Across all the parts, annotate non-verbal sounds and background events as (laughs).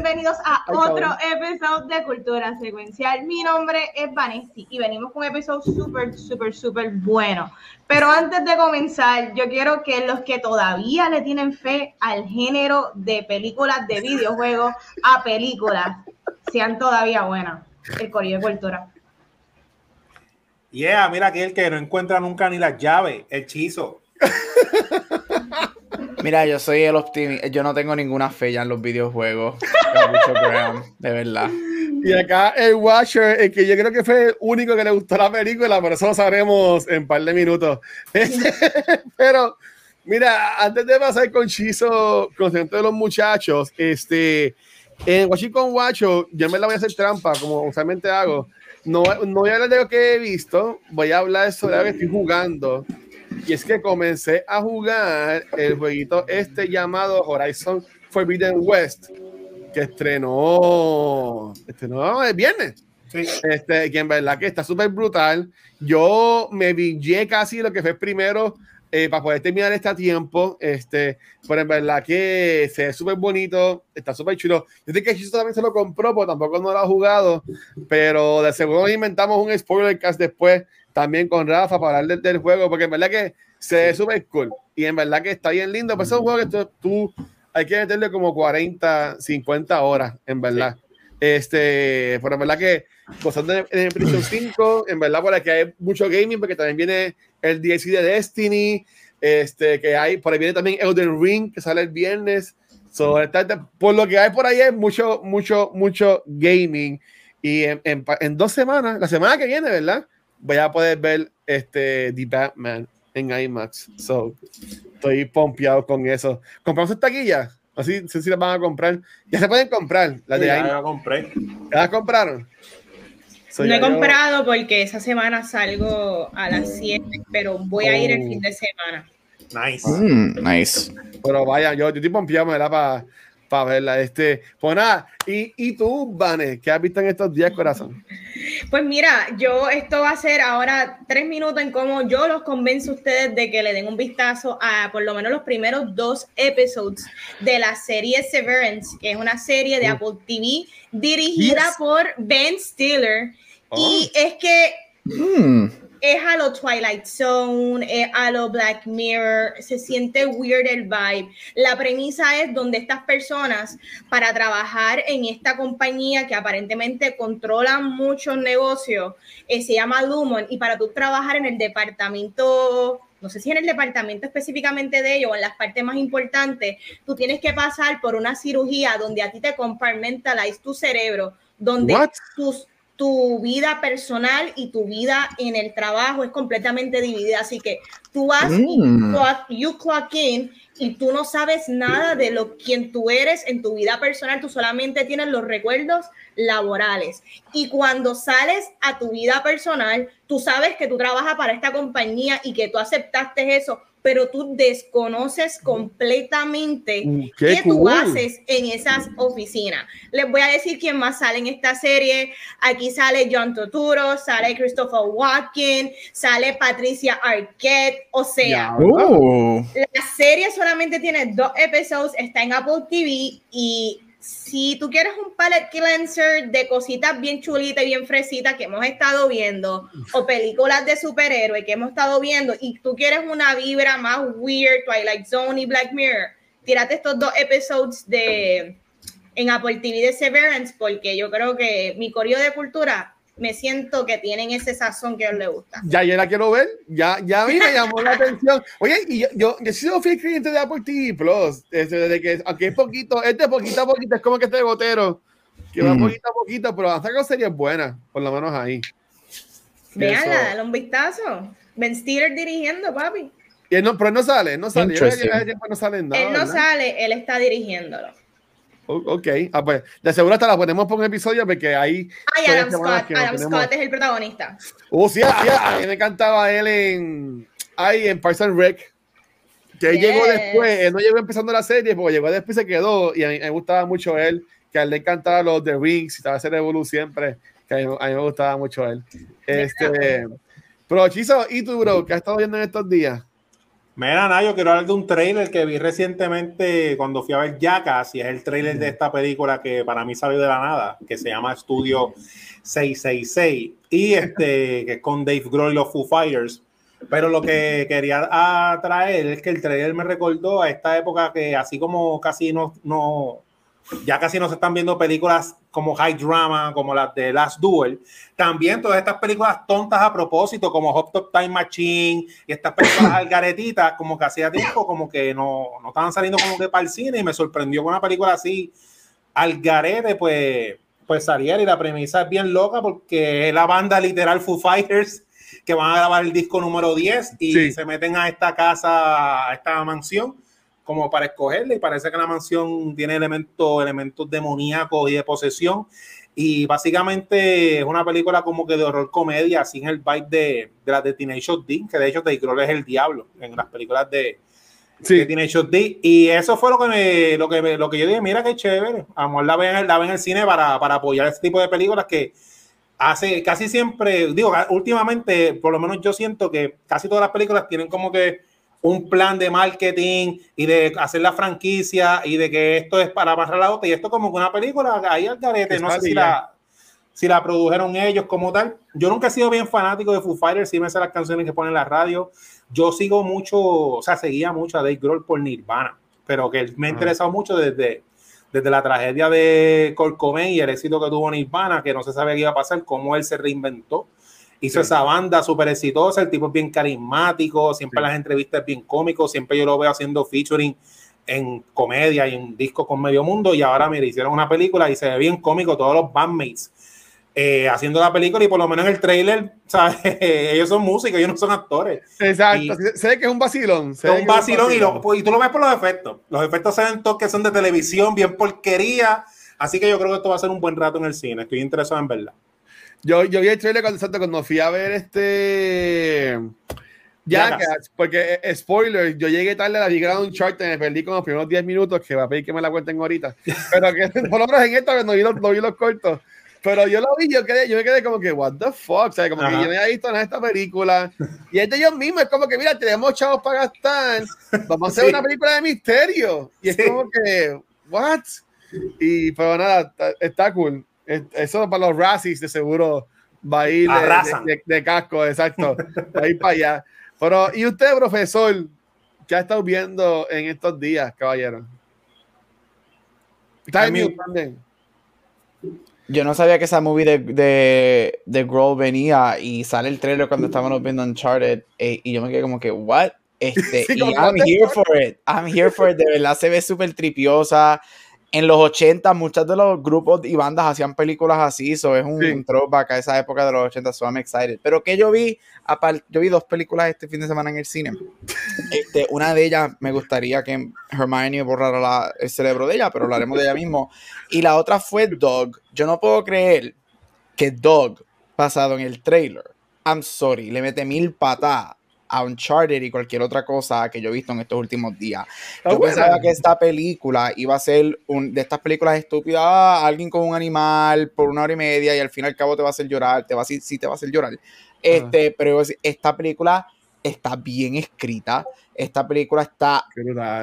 Bienvenidos a otro episodio de Cultura Secuencial. Mi nombre es Vanesti y venimos con un episodio súper, súper, súper bueno. Pero antes de comenzar, yo quiero que los que todavía le tienen fe al género de películas de videojuegos a películas sean todavía buenas. El Corillo de Cultura. Yeah, mira aquel que no encuentra nunca ni las llaves, el chizo. (laughs) Mira, yo soy el optimista. Yo no tengo ninguna fe ya en los videojuegos. de verdad. Y acá el Watcher, el que yo creo que fue el único que le gustó la película, pero eso lo sabremos en un par de minutos. (laughs) pero, mira, antes de pasar con Chizo, con de los muchachos, este, en Watching con Watcho, yo me la voy a hacer trampa, como usualmente hago. No, no voy a hablar de lo que he visto, voy a hablar sobre lo que estoy jugando. Y es que comencé a jugar el jueguito este llamado Horizon Forbidden West, que estrenó, estrenó el viernes. Sí. Este, que en verdad que está súper brutal. Yo me villé casi lo que fue primero eh, para poder terminar este tiempo. Este, pero en verdad que se ve súper bonito, está súper chulo. Yo sé que Chiso también se lo compró, pero tampoco no lo ha jugado. Pero de seguro inventamos un spoiler cast después también con Rafa para hablar del, juego, porque en verdad que se ve súper cool y en verdad que está bien lindo. Pues es un juego que tú, hay que meterle como 40, 50 horas, en verdad. Este, pero en verdad que cosas de, en PlayStation (clears throat) 5, en verdad por aquí hay mucho gaming, porque también viene el DLC de Destiny, este, que hay, por ahí viene también Elden Ring, que sale el viernes. por lo que hay por ahí es mucho, mucho, mucho gaming. Y en, en dos semanas, la semana que viene, ¿verdad? Voy a poder ver este The Batman en IMAX. So, estoy pompeado con eso. ¿Compramos esta taquilla? Así, sé si las van a comprar. Ya se pueden comprar. Las de ya la compré. ¿Ya las compraron? no he comprado porque esa semana salgo a las 7, pero voy a ir el fin de semana. Nice. Mm, nice. Pero vaya, yo, yo estoy pompeado, me da para para verla. Este, pues nada, y, y tú, Vane, ¿qué has visto en estos días, corazón? Pues mira, yo esto va a ser ahora tres minutos en cómo yo los convenzo a ustedes de que le den un vistazo a por lo menos los primeros dos episodios de la serie Severance, que es una serie de Apple TV dirigida por Ben Stiller. Y oh. es que hmm es a lo Twilight Zone, es a lo Black Mirror, se siente weird el vibe. La premisa es donde estas personas, para trabajar en esta compañía que aparentemente controla muchos negocios, eh, se llama Lumon, y para tú trabajar en el departamento no sé si en el departamento específicamente de ellos o en las partes más importantes, tú tienes que pasar por una cirugía donde a ti te compartmentalize tu cerebro, donde tus tu vida personal y tu vida en el trabajo es completamente dividida. Así que tú vas y mm. you clock in y tú no sabes nada de lo quien tú eres en tu vida personal, tú solamente tienes los recuerdos laborales. Y cuando sales a tu vida personal, tú sabes que tú trabajas para esta compañía y que tú aceptaste eso, pero tú desconoces completamente uh, qué, tú haces en esas oficinas. Les voy a decir quién más sale en esta serie. Aquí sale John Turturro, sale Christopher Walken, sale Patricia Arquette. O sea, la serie solamente tiene dos episodios, está en Apple TV y si tú quieres un palette cleanser de cositas bien chulitas y bien fresitas que hemos estado viendo, o películas de superhéroes que hemos estado viendo, y tú quieres una vibra más weird, Twilight Zone y Black Mirror, tírate estos dos episodios de en Apple TV de Severance, porque yo creo que mi coreo de cultura me siento que tienen ese sazón que a él le gusta. Ya, ya la quiero ver, ya, ya a mí me llamó la atención. Oye, y yo, yo, he sido fiel cliente de Apple TV Plus, este, desde que, aunque es poquito, es de poquito a poquito, es como que este gotero, que va mm. poquito a poquito, pero hasta que sería buena, por lo menos ahí. Veanla, dale un vistazo. Ben Stiller dirigiendo, papi. Y no, pero no sale, no sale. Yo, no sale nada, él no sale, él está dirigiéndolo. Ok, ah, pues de seguro hasta la ponemos por un episodio porque ahí. Ay, Adam Scott, Adam Scott es el protagonista. Oh, sí, sí, a mí me encantaba él en. hay en Parks and Rec, que él llegó después, él no llegó empezando la serie, porque llegó después y se quedó, y a mí me gustaba mucho él, que a él le encantaba los The Rings, y estaba a hacer Evolu siempre, que a mí, a mí, me gustaba mucho él. Este, pero Chizo, ¿y tú, bro? ¿Qué has estado viendo en estos días? Mira, nada, yo quiero hablar de un trailer que vi recientemente cuando fui a ver Jackass, y es el trailer de esta película que para mí salió de la nada, que se llama Estudio 666, y este, (laughs) que es con Dave Grohl y los Foo Fighters. Pero lo que quería traer es que el trailer me recordó a esta época que así como casi no, no ya casi no se están viendo películas como high drama, como las de Last Duel. También todas estas películas tontas a propósito, como Hot Top Time Machine y estas películas (coughs) algaretitas, como que hacía tiempo, como que no, no estaban saliendo como que para el cine y me sorprendió con una película así algarete, pues, pues saliera y la premisa es bien loca porque es la banda literal Foo Fighters que van a grabar el disco número 10 y sí. se meten a esta casa, a esta mansión como para escogerle y parece que la mansión tiene elementos, elementos demoníacos y de posesión y básicamente es una película como que de horror comedia sin el vibe de, de la de Teenage D, que de hecho Dave Grohl es el diablo en las películas de, sí. de Teenage D y eso fue lo que me, lo que me, lo que yo dije, mira qué chévere, amor la ven, la ven en el cine para, para apoyar este tipo de películas que hace casi siempre, digo, últimamente, por lo menos yo siento que casi todas las películas tienen como que un plan de marketing y de hacer la franquicia y de que esto es para barrar la otra y esto como que una película ahí al garete, no sé si la, si la produjeron ellos como tal. Yo nunca he sido bien fanático de Foo Fighters, sí me sé las canciones que ponen en la radio. Yo sigo mucho, o sea, seguía mucho a Dave Grohl por Nirvana, pero que me ha interesado mucho desde, desde la tragedia de Kurt Cobain y el éxito que tuvo Nirvana, que no se sabe qué iba a pasar, cómo él se reinventó hizo sí. esa banda súper exitosa, el tipo es bien carismático, siempre sí. las entrevistas es bien cómico, siempre yo lo veo haciendo featuring en comedia y en discos con medio mundo y ahora me hicieron una película y se ve bien cómico todos los bandmates eh, haciendo la película y por lo menos en el trailer, (laughs) ¿sabes? ellos son músicos, ellos no son actores. Exacto, sé que es un vacilón. Es un vacilón, y, lo, y, tú lo ves por los efectos. Los efectos se ven todos que son de televisión, bien porquería. Así que yo creo que esto va a ser un buen rato en el cine. Estoy interesado en verla. Yo, yo vi el trailer cuando, cuando fui a ver este Jackass, porque eh, spoiler, yo llegué tarde a la Big Ground Chart, me perdí con los primeros 10 minutos, que va a pedir que me la cuenten ahorita. Pero que (laughs) por lo menos en esta no vi los, no vi los cortos. Pero yo lo vi, yo, quedé, yo me quedé como que, what the fuck, ¿sabes? Como Ajá. que yo no había visto nada de esta película. Y es de ellos mismos, es como que, mira, tenemos chavos para gastar, vamos a hacer sí. una película de misterio. Y es sí. como que, what? Y, pero nada, está, está cool. Eso para los Razzies de seguro va a ir de, de, de, casco, exacto. Va a ir para allá. Pero, ¿y usted, profesor? ¿Qué ha estado viendo en estos días, caballero? Está en mute también. Yo no sabía que esa movie de, de, de Grohl venía y sale el trailer cuando estábamos viendo Uncharted eh, y yo me quedé como que, ¿what? Este, (laughs) sí, y I'm here for it. I'm here for it. De verdad se ve súper tripiosa en los 80 muchos de los grupos y bandas hacían películas así, eso es un, sí. un throwback a esa época de los 80, so I'm excited. Pero que yo vi, yo vi dos películas este fin de semana en el cine. Este, una de ellas me gustaría que Hermione borrara la, el cerebro de ella, pero hablaremos de ella mismo. Y la otra fue Dog. Yo no puedo creer que Dog, basado en el trailer, I'm sorry, le mete mil patadas a Uncharted y cualquier otra cosa que yo he visto en estos últimos días. Yo oh, pensaba bueno. que esta película iba a ser un, de estas películas estúpidas, ah, alguien con un animal por una hora y media y al fin y al cabo te va a hacer llorar, te va a, sí, sí te va a hacer llorar. Este, uh. Pero esta película está bien escrita, esta película está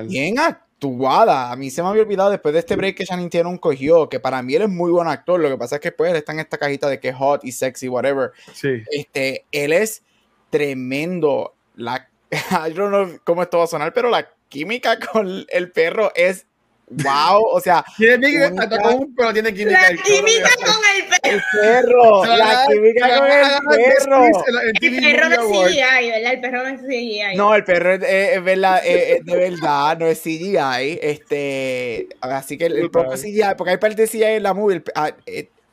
bien actuada. A mí se me había olvidado después de este break que Shannon Tatum cogió, que para mí él es muy buen actor, lo que pasa es que pues él está en esta cajita de que es hot y sexy, whatever. Sí. Este, él es tremendo la, (laughs) I don't know cómo esto va a sonar, pero la química con el perro es wow, o sea, tiene química, un, pero tiene química. La química con el perro. El perro, la química con el perro. El perro no es CGI, ¿verdad? El perro no es CGI. No, el perro es, es, verdad, es, es, de verdad, no es CGI. Este, así que el, el poco CGI, porque hay parte de CGI en la movie.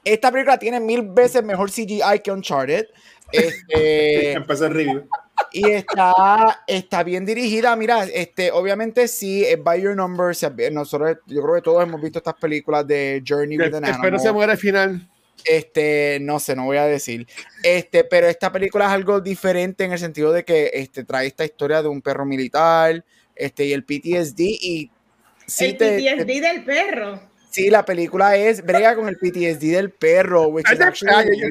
Esta película tiene mil veces mejor CGI que Uncharted. (laughs) Este, Empezó el review y está, está bien dirigida. Mira, este, obviamente sí, es by your numbers. Nosotros, yo creo que todos hemos visto estas películas de Journey with an Espero se muera al final. Este, no sé, no voy a decir. Este, pero esta película es algo diferente en el sentido de que este, trae esta historia de un perro militar, este, y el PTSD y sí el PTSD del perro. Sí, la película es brega con el PTSD del perro. Which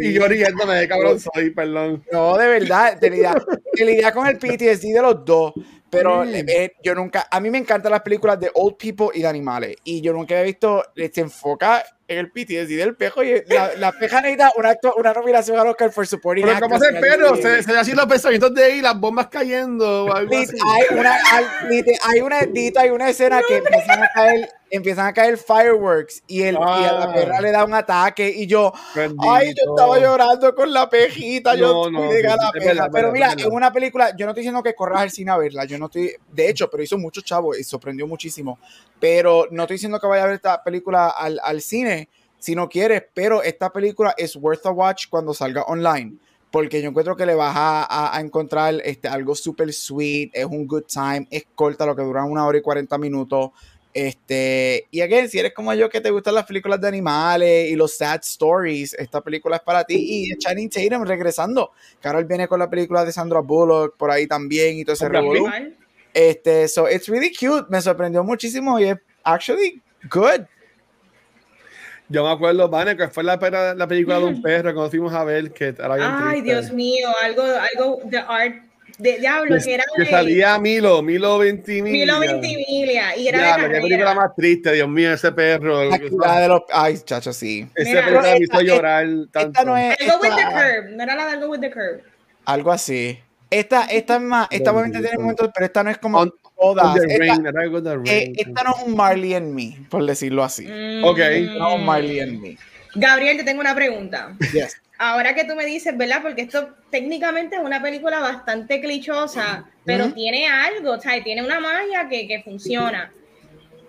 y yo riéndome, cabrón, soy, perdón. No, de verdad, de lidiar, con el PTSD de los dos. Pero mm. eh, yo nunca, a mí me encantan las películas de old people y de animales. Y yo nunca he visto, se enfoca en el PTSD del pejo y la, la peja necesita una, una nominación a Oscar por supporting Pero como hace perro, se, se hacen los pensamientos de ahí, las bombas cayendo. Algo así. Hay una, hay, hay una, hay una escena que empiezan a caer empiezan a caer fireworks y, el, y a la perra le da un ataque y yo, ay, yo estaba llorando con la pejita, yo no, la peja. pero mira, en una película, yo no estoy diciendo que corras al cine a verla, yo no estoy, de hecho, pero hizo mucho chavo y sorprendió muchísimo, pero no estoy diciendo que vaya a ver esta película al, al cine si no quieres, pero esta película es worth a watch cuando salga online porque yo encuentro que le vas a, a, encontrar este, algo súper sweet, es un good time, es corta, lo que dura una hora y 40 minutos, este, y again, si eres como yo que te gustan las películas de animales y los sad stories, esta película es para ti. Y Channing Tatum regresando. Carol viene con la película de Sandra Bullock por ahí también y todo ese revolú. Este, so it's really cute. Me sorprendió muchísimo y es actually good. Yo me acuerdo, Vane, que fue la, la película de un perro que nos fuimos a ver. Que Ay, Dios mío, algo, algo de art de Diablo, que, era que salía Milo, Milo Ventimiglia. Milo Ventimiglia. Y era Diablo, qué película más triste, Dios mío, ese perro. La de los, ay, chacho, sí. Ese perro me hizo llorar tanto. Esta no es, algo with the curve, no era la de algo with the curve. Algo así. Esta, esta es más, esta obviamente tiene momentos, pero esta no es como todas. Esta, eh, esta, no es un Marley and Me, por decirlo así. Mm. Ok. No es un Marley and Me. Gabriel, te tengo una pregunta. Yes ahora que tú me dices, ¿verdad? Porque esto técnicamente es una película bastante clichosa, pero tiene algo, o sea, tiene una magia que, que, funciona.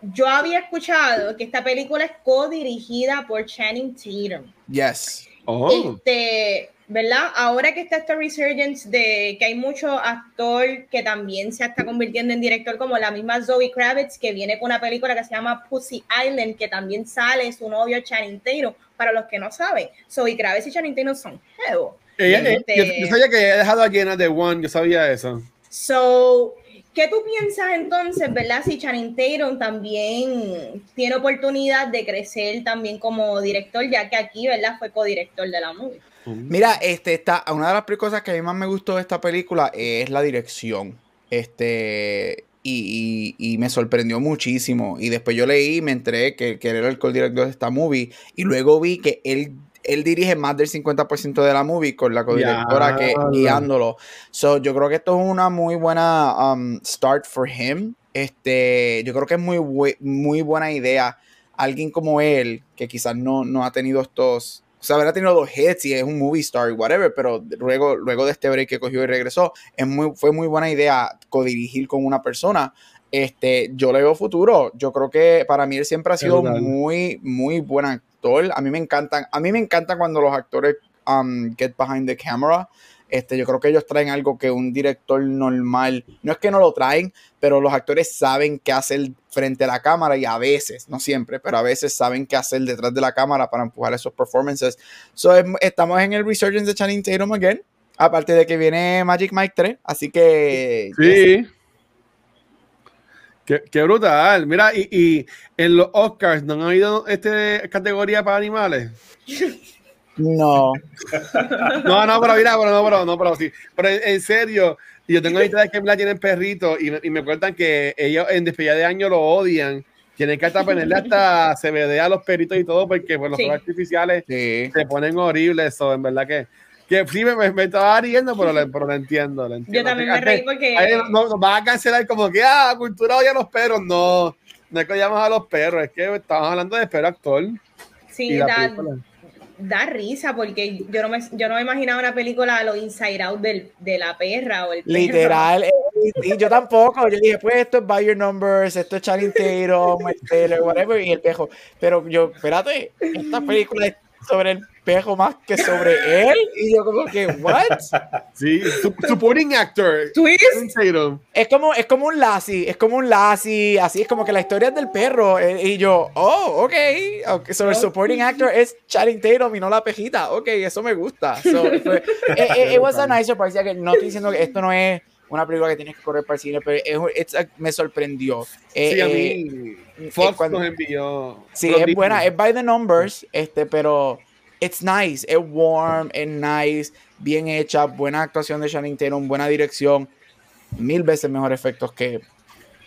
Yo había escuchado que esta película es co-dirigida por Channing Tatum. Yes. Oh. Este, ¿verdad? Ahora que está esta resurgence de que hay mucho actor que también se está convirtiendo en director, como la misma Zoe Kravitz, que viene con una película que se llama Pussy Island, que también sale su novio Channing Tatum para los que no saben, Zoe Kravitz y Channing Tatum son nuevos. Este, yo, sabía que he dejado a Jenna de One, yo sabía eso. So, ¿qué tú piensas entonces, verdad? Si Channing Tatum también tiene oportunidad de crecer también como director, ya que aquí, ¿verdad? Fue codirector de la movie. Mira, este, está, una de las cosas que a mí más me gustó de esta película es la dirección. Este, y, me sorprendió muchísimo. Y después yo leí y me enteré que, que él era el co-director de esta movie. Y luego vi que él, él dirige más del 50% de la movie con la co-directora que guiándolo. So, yo creo que esto es una muy buena um, start for him. Este, yo creo que es muy, muy buena idea. Alguien como él, que quizás no, no ha tenido estos o sea, habrá tenido dos hits y es un movie star, whatever, pero luego, luego de este break que cogió y regresó, es muy, fue muy buena idea codirigir con una persona. Este, yo le veo futuro. Yo creo que para mí él siempre ha sido muy, muy buen actor. A mí me encantan, a mí me encanta cuando los actores um, get behind the camera. Este, yo creo que ellos traen algo que un director normal, no es que no lo traen, pero los actores saben qué hacer frente a la cámara y a veces, no siempre, pero a veces saben qué hacer detrás de la cámara para empujar esos performances. So, estamos en el resurgence de Channing Tatum again, aparte de que viene Magic Mike 3, así que... Sí. Qué, brutal. Mira, y, y, en los Oscars, ¿no han habido esta categoría para animales? (laughs) No. no, no, pero mira, pero no, pero no, pero sí. Pero en, serio, yo tengo (laughs) amistades que la tienen perritos y, y, me cuentan que ellos en despedida de año lo odian. Tienen que hasta ponerle hasta (laughs) CBD a los perritos y todo porque pues, los sí. artificiales se ponen horribles. Eso, en verdad que que sí me, me, estaba riendo, pero, lo, entiendo, lo entiendo. Yo también me reí porque. no, nos van a cancelar como que, ah, cultura odia a los perros. No, no es que llamas a los perros, es que estamos hablando de perro actor. Sí, da, da risa porque yo no me, yo no me imaginaba una película a lo Inside Out del, de la perra o el perro. Literal, y yo tampoco. Yo dije, pues esto es Buy Your Numbers, esto es Channing Tatum, whatever, y el pejo. Pero yo, espérate, esta película es sobre el pejo más que sobre él. Y yo como que, ¿what? (laughs) Sí, supporting actor. Twist. Es como, es como un Lassie, es como un Lassie, así es como que la historia es del perro. Eh, y yo, oh, ok. okay. So, el supporting actor es Channing Tatum y no la pejita. Ok, eso me gusta. So, (laughs) fue, it, eh, eh, it, was a nice surprise. Que no estoy diciendo que esto no es una película que tienes que correr para el cine, pero es, me sorprendió. Sí, a mí Fox cuando, nos envió. Sí, es buena, es by the numbers, este, pero it's nice, es warm, es nice, bien hecha, buena actuación de Shannon Tatum, buena dirección, mil veces mejor efectos que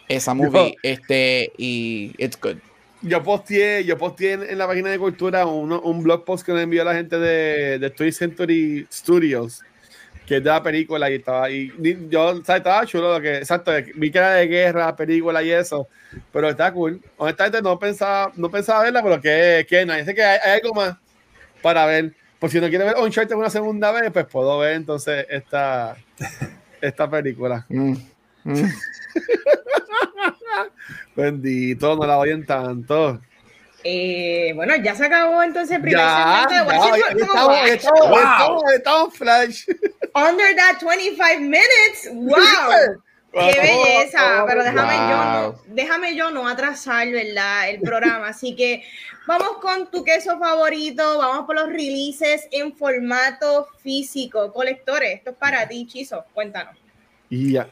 esa movie, este, y it's good. Yo posteé, yo posteé en, la página de cultura un, un blog post que me envió la gente de, de Toy Century Studios, que es de la película y estaba, y yo, o sea, estaba chulo, que, exacto, vi que era de guerra, película y eso, pero está cool. Honestamente no pensaba, no pensaba verla, pero que, que no, dice que hay algo más para ver. Por si no quiere ver Uncharted una segunda vez, pues puedo ver entonces esta, esta película. Mm, mm. (laughs) Bendito, no la oyen tanto. Eh, bueno, ya se acabó entonces el primer ya, segmento de estamos, Flash. Under that 25 minutes, (laughs) wow. Qué belleza, pero déjame yo, déjame yo no atrasar, ¿verdad? El programa. Así que vamos con tu queso favorito, vamos por los releases en formato físico. Colectores, esto es para ti, Chizo, cuéntanos. Y ya.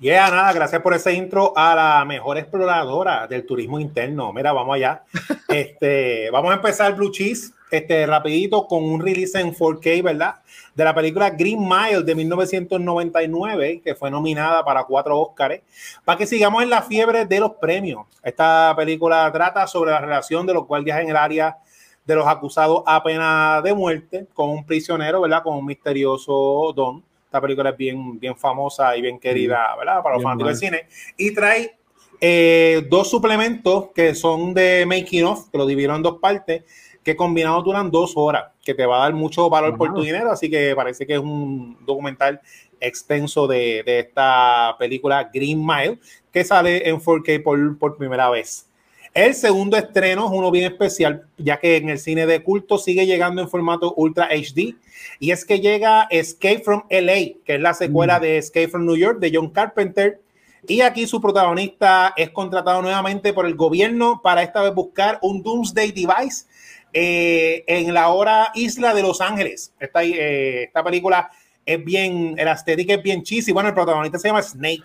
Yeah, nada, gracias por ese intro a la mejor exploradora del turismo interno. Mira, vamos allá. (laughs) Este, vamos a empezar Blue Cheese, este, rapidito con un release en 4K, ¿verdad? De la película Green Mile de 1999, que fue nominada para cuatro Óscares, para que sigamos en la fiebre de los premios. Esta película trata sobre la relación de los guardias en el área de los acusados a pena de muerte con un prisionero, ¿verdad? Con un misterioso don esta película es bien, bien famosa y bien querida, ¿verdad? Para los fanáticos del cine. Y trae eh, dos suplementos que son de making of, que lo dividieron en dos partes, que combinados duran dos horas, que te va a dar mucho valor por tu dinero, así que parece que es un documental extenso de, de esta película Green Mile, que sale en 4K por, por primera vez. El segundo estreno es uno bien especial, ya que en el cine de culto sigue llegando en formato Ultra HD. Y es que llega Escape from LA, que es la secuela mm. de Escape from New York de John Carpenter. Y aquí su protagonista es contratado nuevamente por el gobierno para esta vez buscar un Doomsday Device eh, en la hora isla de Los Ángeles. Esta, eh, esta película es bien, el estética es bien cheesy. Bueno, el protagonista se llama Snake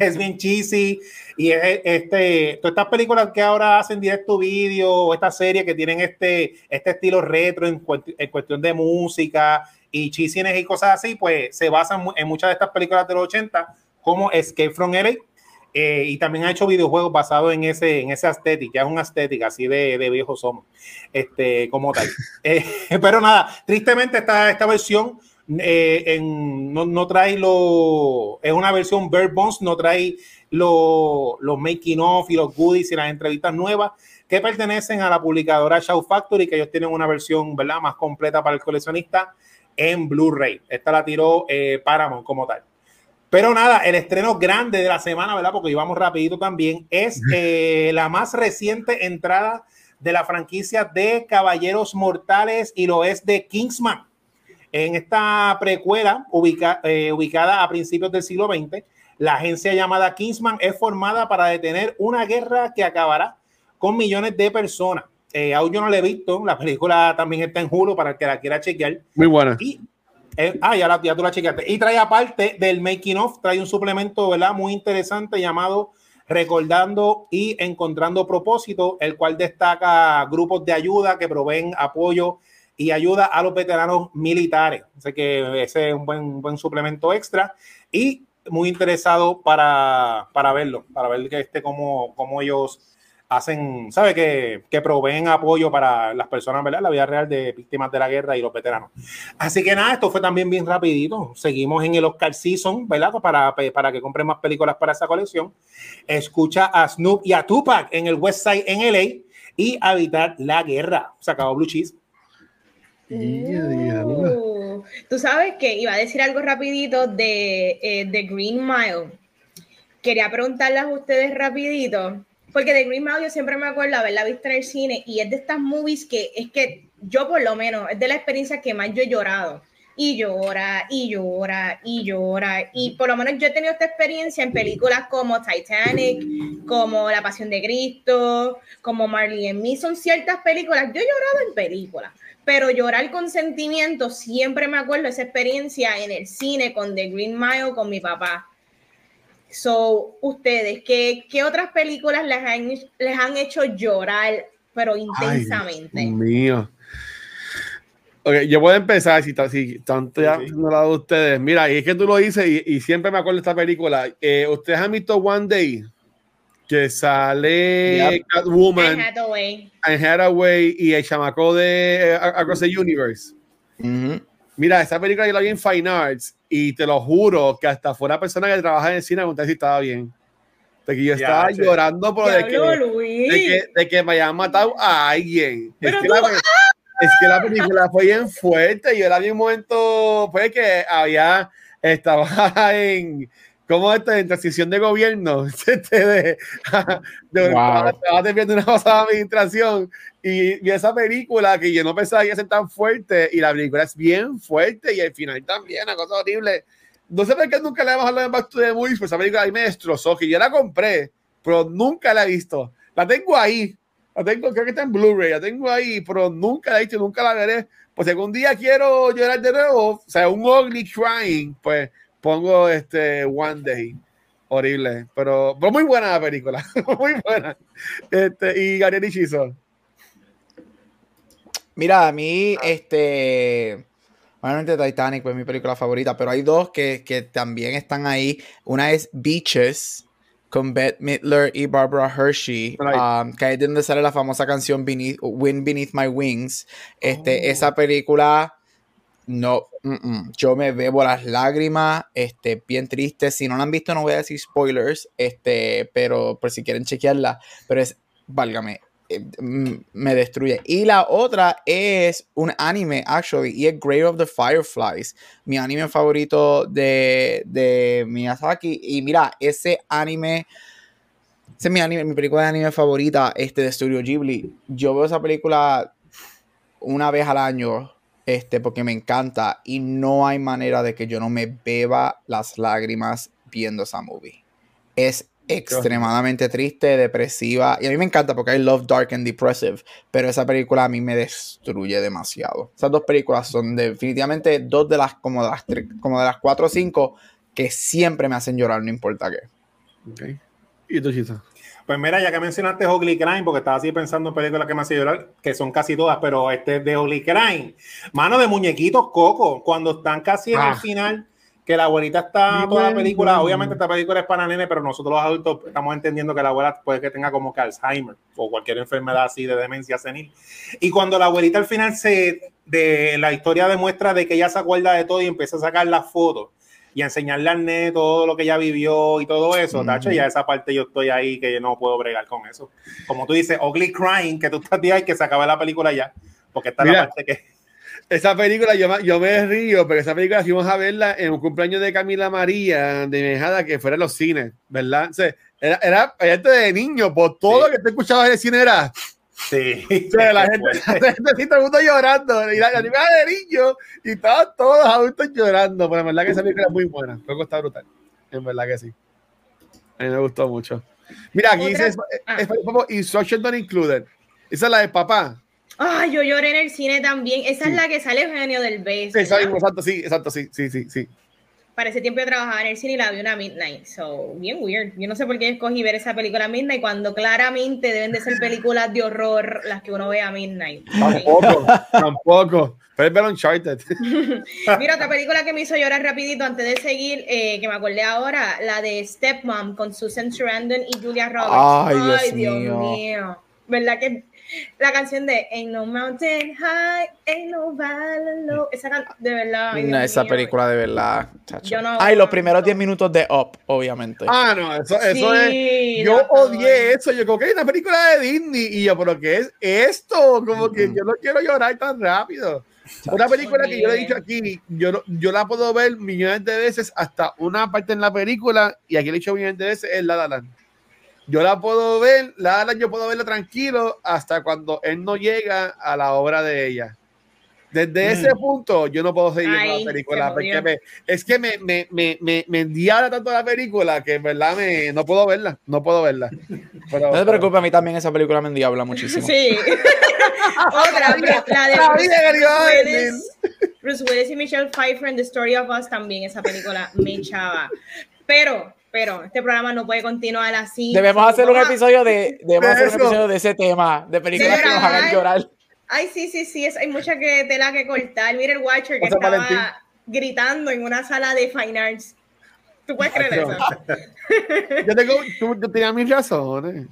es bien cheesy. Y este, todas estas películas que ahora hacen directo vídeo o esta serie que tienen este, este estilo retro en, cuestión de música y cheesiness y cosas así, pues se basan en muchas de estas películas de los 80 como Escape from LA eh, y también ha hecho videojuegos basados en ese, en ese estética, ya es una estética así de, de viejos somos, este, como tal. (laughs) Eh, (laughs) pero nada, tristemente esta, esta versión eh, no, no, trae lo, es una versión Bird Bones, no trae los making of y los goodies y las entrevistas nuevas que pertenecen a la publicadora Show Factory, que ellos tienen una versión ¿verdad? más completa para el coleccionista en Blu-ray. Esta la tiró eh, Paramount como tal. Pero nada, el estreno grande de la semana, ¿verdad? Porque íbamos rapidito también, es eh, la más reciente entrada de la franquicia de Caballeros Mortales y lo es de Kingsman. En esta precuela, eh, ubicada a principios del siglo XX, la agencia llamada Kingsman es formada para detener una guerra que acabará con millones de personas. Eh, aún yo no la he visto, la película también está en Hulu para el que la quiera chequear. Muy buena. Y, eh, ah, ya, la, ya tú la chequeaste. Y trae aparte del making of, trae un suplemento, ¿verdad? Muy interesante llamado Recordando y Encontrando Propósito, el cual destaca grupos de ayuda que proveen apoyo y ayuda a los veteranos militares. Así que ese es un buen, buen suplemento extra y muy interesado para, para verlo, para ver que este, cómo, cómo ellos hacen, ¿sabe? Que, que, proveen apoyo para las personas, ¿verdad? La vida real de víctimas de la guerra y los veteranos. Así que nada, esto fue también bien rapidito. Seguimos en el Oscar Season, ¿verdad? Para, para que compren más películas para esa colección. Escucha a Snoop y a Tupac en el West Side en LA y Habitar la Guerra. Se acabó Blue Cheese. Uh, tú sabes que iba a decir algo rapidito de, eh, Green Mile. Quería preguntarles a ustedes rapidito porque de Green Mile yo siempre me acuerdo haberla visto en el cine y es de estas movies que es que yo por lo menos es de la experiencia que más yo he llorado. Y llora y llora y llora. Y por lo menos yo he tenido esta experiencia en películas como Titanic, como La Pasión de Cristo, como Marley and Me, son ciertas películas, yo he llorado en películas, pero llorar con sentimiento, siempre me acuerdo esa experiencia en el cine con The Green Mile con mi papá. So, ustedes, ¿qué, qué otras películas les han, les han hecho llorar, pero intensamente? Ay, Dios mío. Ok, yo voy a empezar, si, si tanto ya Sí, sí. no la de ustedes. Mira, y es que tú lo dices, y, y siempre me acuerdo de esta película. Eh, ¿Ustedes han visto One Day? Que sale Yep. Catwoman, Anne Hathaway. Y el chamaco de eh, Across the Universe. Ujú. Mira, esa película yo la vi en Fine Arts y te lo juro que hasta fuera persona que trabaja en el cine, pregunté si estaba bien. De que yo Ya, estaba che. llorando por de que, de, que, de que me hayan matado a alguien. Pero es, que tú- la, es que la película fue bien fuerte. Yo la vi en un momento, fue que había, estaba (laughs) en, ¿cómo esto? En transición de gobierno. (laughs) Este, de, (laughs) de- Wow. teniendo una pasada administración y vi esa película que yo no pensaba que iba a ser tan fuerte y la película es bien fuerte y el final también, una cosa horrible. No sé por qué nunca le hemos hablado en Back to the Movies, pues esa película ahí me destrozó, que yo la compré, pero nunca la he visto. La tengo ahí, la tengo, creo que está en Blu-ray, la tengo ahí, pero nunca la he visto, y nunca la veré. Pues si algún día quiero llorar de nuevo, o sea, un ugly crying, pues pongo este One Day. Horrible, pero, pero muy buena la película, (laughs) muy buena. Este, y Gabriel Ichizo. Mira, a mí, este. Obviamente Titanic fue mi película favorita, pero hay dos que, que también están ahí. Una es Beaches con Bette Midler y Barbara Hershey, Right. um, que ahí es donde sale la famosa canción Beneath, Wind Beneath My Wings. Este, Oh. Esa película, no, mm, mm, yo me bebo las lágrimas, este, bien triste. Si no la han visto, no voy a decir spoilers, este, pero por si quieren chequearla, pero es, válgame, eh, mm, me destruye. Y la otra es un anime, actually, y es Grave of the Fireflies, mi anime favorito de, de Miyazaki. Y mira, ese anime, ese es mi anime, mi película de anime favorita, este de Studio Ghibli. Yo veo esa película una vez al año, este, porque me encanta y no hay manera de que yo no me beba las lágrimas viendo esa movie. Es extremadamente triste, depresiva y a mí me encanta porque I love dark and depressive, pero esa película a mí me destruye demasiado. Esas dos películas son definitivamente dos de las como de las tres- como de las cuatro o cinco que siempre me hacen llorar, no importa qué. Okay. ¿Y tú, Chizo? Pues mira, ya que mencionaste Ugly Crime, porque estaba así pensando en películas que me hacen llorar, que son casi todas, pero este es de Ugly Crime. Mano de muñequitos Coco, cuando están casi en Ah. el final, que la abuelita está toda la película, obviamente esta película es para nene, pero nosotros los adultos estamos entendiendo que la abuela puede que tenga como que Alzheimer o cualquier enfermedad así de demencia senil. Y cuando la abuelita al final se, de la historia demuestra de que ella se acuerda de todo y empieza a sacar las fotos y enseñarle al nene todo lo que ella vivió y todo eso, Ujú. Tacho, ya esa parte yo estoy ahí que yo no puedo bregar con eso. Como tú dices, Ugly Crying, que tú estás ahí que se acabe la película ya, porque esta es Mira. la parte que... Esa película, yo, yo me río, porque esa película fuimos a verla en un cumpleaños de Camila María, de Mejada, que fuera en los cines, ¿verdad? O sea, era, era de niño, por todo Sí. lo que te escuchabas en el cine era. Sí, O sea, la gente, (laughs) (laughs) la gente así, todo el mundo llorando, y la, la de niño, y estaban todos los adultos llorando, pero en verdad que esa película es muy buena, creo que está brutal, en verdad que sí. A mí me gustó mucho. Mira, aquí dice, ah. es, es como Instruction Not Included. Esa es la de papá. Ay, yo lloré en el cine también. Esa Sí. es la que sale Eugenio del Beso. Sí, exacto, sí, exacto, sí, sí, sí, sí. Para ese tiempo yo trabajaba en el cine y la vi una midnight. So, bien weird. Yo no sé por qué escogí ver esa película a midnight cuando claramente deben de ser (laughs) películas de horror las que uno ve a midnight. Tampoco, (laughs) tampoco. Puedes ver Uncharted. (laughs) Mira, otra película que me hizo llorar rapidito antes de seguir, eh, que me acordé ahora, la de Stepmom con Susan Sarandon y Julia Roberts. Ay, Dios mío. mío. ¿Verdad que la canción de Ain't no mountain high, ain't no valley low, esa can- de verdad. No, esa mío. película de verdad. chacho. Yo no Ay, los primeros 10 minutos de Up, obviamente. Ah, no, eso, eso es. Yo no, odié eso. Yo creo que hay una película de Disney. Y yo, ¿pero qué es esto? Como que yo no quiero llorar tan rápido. Una película que yo le he dicho aquí, yo, yo la puedo ver millones de veces hasta una parte en la película. Y aquí le he dicho millones de veces es La La Land. Yo la puedo ver, la La yo puedo verla tranquilo hasta cuando él no llega a la obra de ella. Desde mm. ese punto, yo no puedo seguir viendo la película. Porque es que me, me, me, me, me tanto la película que en verdad me, no puedo verla. No puedo verla. no te preocupes, a mí también esa película me endiabla muchísimo. Sí. (laughs) Otra, la de Bruce Willis, Bruce Willis y Michelle Pfeiffer en The Story of Us también, esa película me echaba. Pero, pero este programa no puede continuar así. Debemos hacer un episodio de, (laughs) debemos hacer un episodio de ese tema, de películas que nos hagan llorar. Ay, sí, sí, sí, hay mucha que tela que cortar. Mira el Watcher que estaba gritando en una sala de Fine Arts. ¿Tú puedes creer eso? (laughs) Yo tengo, tú, tenías mis razones.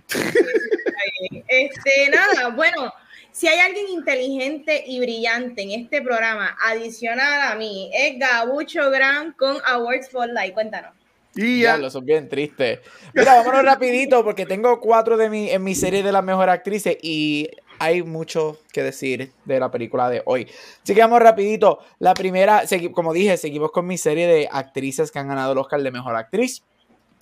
Este, nada, bueno, si hay alguien inteligente y brillante en este programa, adicional a mí, es Gabucho Gran con Awards Spotlight. Cuéntanos. Y ya. lo son bien tristes. Mira, (laughs) vámonos rapidito porque tengo cuatro de mi, en mi serie de las mejores actrices y hay mucho que decir de la película de hoy. Así que vamos rapidito. La primera, como dije, seguimos con mi serie de actrices que han ganado el Oscar de Mejor Actriz.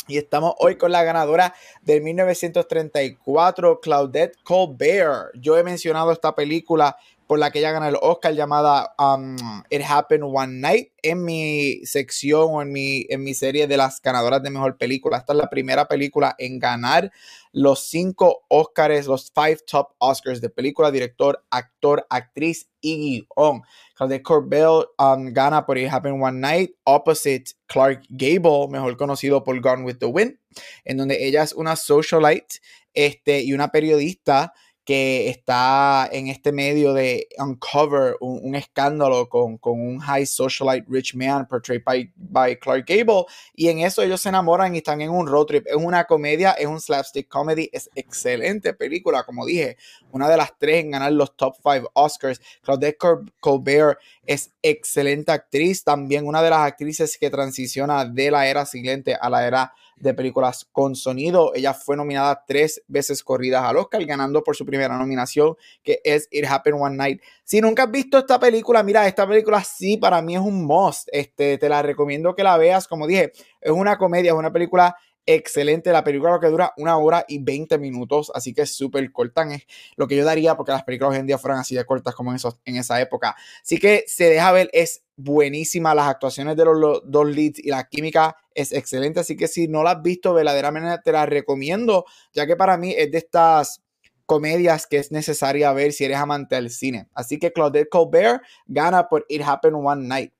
Y estamos hoy con la ganadora del 1934, Claudette Colbert. Yo he mencionado esta película por la que ella gana el Oscar llamada um, It Happened One Night en mi sección o en mi, en mi serie de las ganadoras de mejor película. Esta es la primera película en ganar los cinco Oscars, los five top Oscars de película, director, actor, actriz y guion. Claudette Corbell um, gana por It Happened One Night opposite Clark Gable, mejor conocido por Gone with the Wind, en donde ella es una socialite este, y una periodista que está en este medio de uncover un, escándalo con, un high socialite rich man portrayed by, by, Clark Gable y en eso ellos se enamoran y están en un road trip. Es una comedia, es un slapstick comedy, es excelente película, como dije, una de las tres en ganar los top five Oscars. Claudette Colbert es excelente actriz, también una de las actrices que transiciona de la era siguiente a la era de películas con sonido. Ella fue nominada tres veces corridas al Oscar, ganando por su primera nominación, que es It Happened One Night. Si nunca has visto esta película, mira, esta película sí para mí es un must. Este, te la recomiendo que la veas. Como dije, es una comedia, es una película excelente. La película lo que dura una hora y 20 minutos, así que es súper corta. Es lo que yo daría porque las películas hoy en día fueran así de cortas como en, esos, en esa época. Así que se deja ver, es buenísima. Las actuaciones de los, dos leads y la química es excelente. Así que si no la has visto, verdaderamente te la recomiendo, ya que para mí es de estas comedias que es necesaria ver si eres amante del cine. Así que Claudette Colbert gana por It Happened One Night.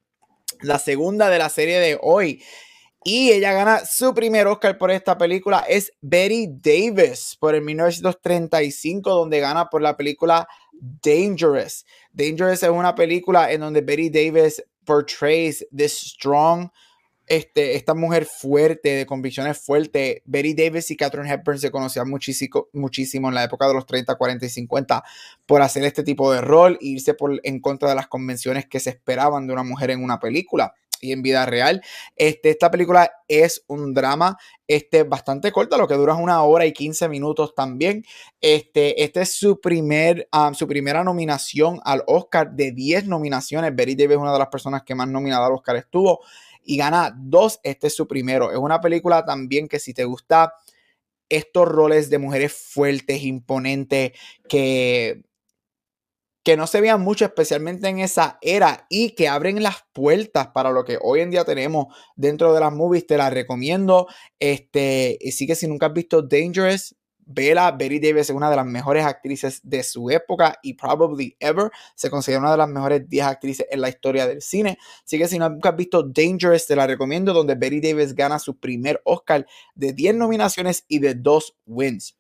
La segunda de la serie de hoy y ella gana su primer Oscar por esta película. Es Betty Davis por el 1935, donde gana por la película Dangerous. Dangerous es una película en donde Betty Davis portrays this strong, este, esta mujer fuerte, de convicciones fuertes. Betty Davis y Catherine Hepburn se conocían muchísimo, muchísimo en la época de los 30, 40 y 50 por hacer este tipo de rol e irse por, en contra de las convenciones que se esperaban de una mujer en una película y en vida real. Este, esta película es un drama este, bastante corta, lo que dura una hora y 15 minutos también. Este, este es su, primer, um, su primera nominación al Oscar de 10 nominaciones. Betty Davis es una de las personas que más nominada al Oscar estuvo y gana dos. Este es su primero. Es una película también que si te gusta estos roles de mujeres fuertes, imponentes, que que no se vean mucho, especialmente en esa era, y que abren las puertas para lo que hoy en día tenemos dentro de las movies. Te las recomiendo. Este, que si nunca has visto Dangerous, vela. Betty Davis es una de las mejores actrices de su época y probably ever. Se considera una de las mejores 10 actrices en la historia del cine. Así que si nunca has visto Dangerous, te la recomiendo, donde Betty Davis gana su primer Oscar de 10 nominaciones y de 2 wins.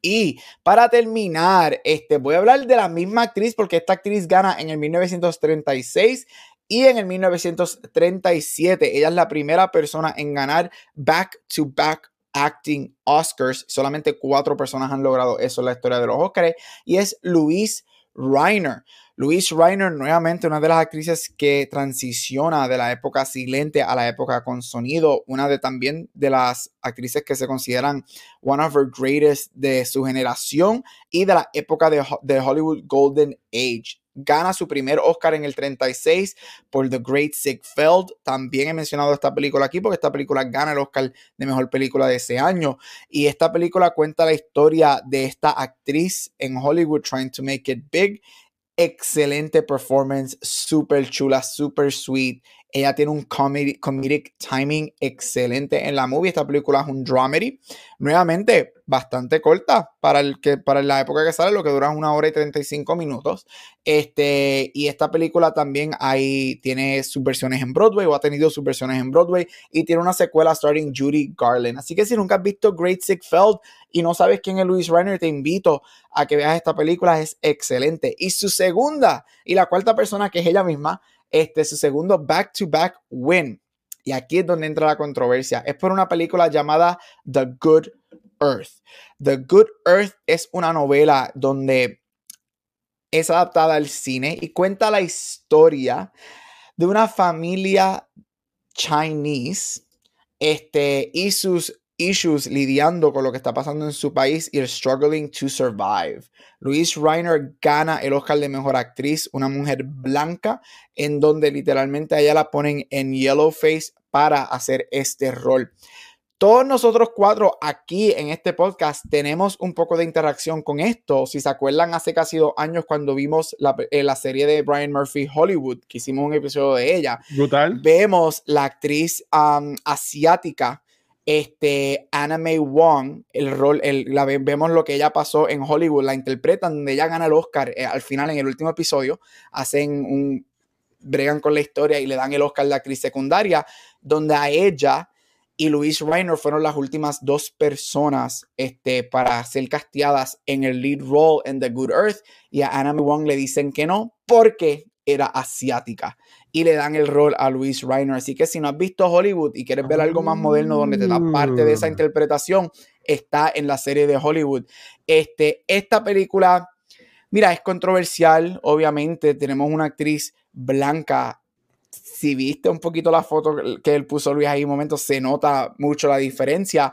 Y para terminar, este, voy a hablar de la misma actriz porque esta actriz gana en el 1936 y en el 1937. Ella es la primera persona en ganar back to back acting Oscars. Solamente cuatro personas han logrado eso en la historia de los Oscars y es Louise Reiner. Louise Reiner, nuevamente una de las actrices que transiciona de la época silente a la época con sonido, una de también de las actrices que se consideran one of her greatest de su generación y de la época de, de Hollywood Golden Age. Gana su primer Oscar en el 36 por The Great Feld. También he mencionado esta película aquí porque esta película gana el Oscar de mejor película de ese año. Y esta película cuenta la historia de esta actriz en Hollywood trying to make it big. Excelente performance, super chula, super sweet. Ella tiene un comedic timing excelente en la movie. Esta película es un dramedy. Nuevamente, bastante corta para, el que, para la época que sale, lo que dura una hora y 35 minutos. Este, y esta película también hay, tiene sus versiones en Broadway o ha tenido sus versiones en Broadway y tiene una secuela starring Judy Garland. Así que si nunca has visto Great Sick Feld y no sabes quién es Louis Reiner, te invito a que veas esta película. Es excelente. Y su segunda y la cuarta persona, que es ella misma, este, su segundo back-to-back win. Y aquí es donde entra la controversia. Es por una película llamada The Good Earth. The Good Earth es una novela donde es adaptada al cine y cuenta la historia de una familia chinese este, y sus issues lidiando con lo que está pasando en su país y el struggling to survive. Louise Reiner gana el Oscar de Mejor Actriz, una mujer blanca, en donde literalmente a ella la ponen en yellow face para hacer este rol. Todos nosotros cuatro aquí en este podcast tenemos un poco de interacción con esto. Si se acuerdan, hace casi dos años cuando vimos la, eh, serie de Brian Murphy Hollywood, que hicimos un episodio de ella. Brutal. Vemos la actriz asiática este, Anna May Wong, el rol, el, la, vemos lo que ella pasó en Hollywood, la interpretan, donde ella gana el Oscar eh, al final, en el último episodio, hacen un, bregan con la historia y le dan el Oscar de actriz secundaria, donde a ella y Louise Reiner fueron las últimas dos personas este, para ser casteadas en el lead role en The Good Earth, y a Anna May Wong le dicen que no, porque era asiática y le dan el rol a Louise Reiner. Así que si no has visto Hollywood y quieres ver algo más moderno donde te da parte de esa ah. interpretación, está en la serie de Hollywood. Este, esta película, mira, es controversial, obviamente. Tenemos una actriz blanca. Si viste un poquito la foto que él puso Luis ahí un momento, se nota mucho la diferencia.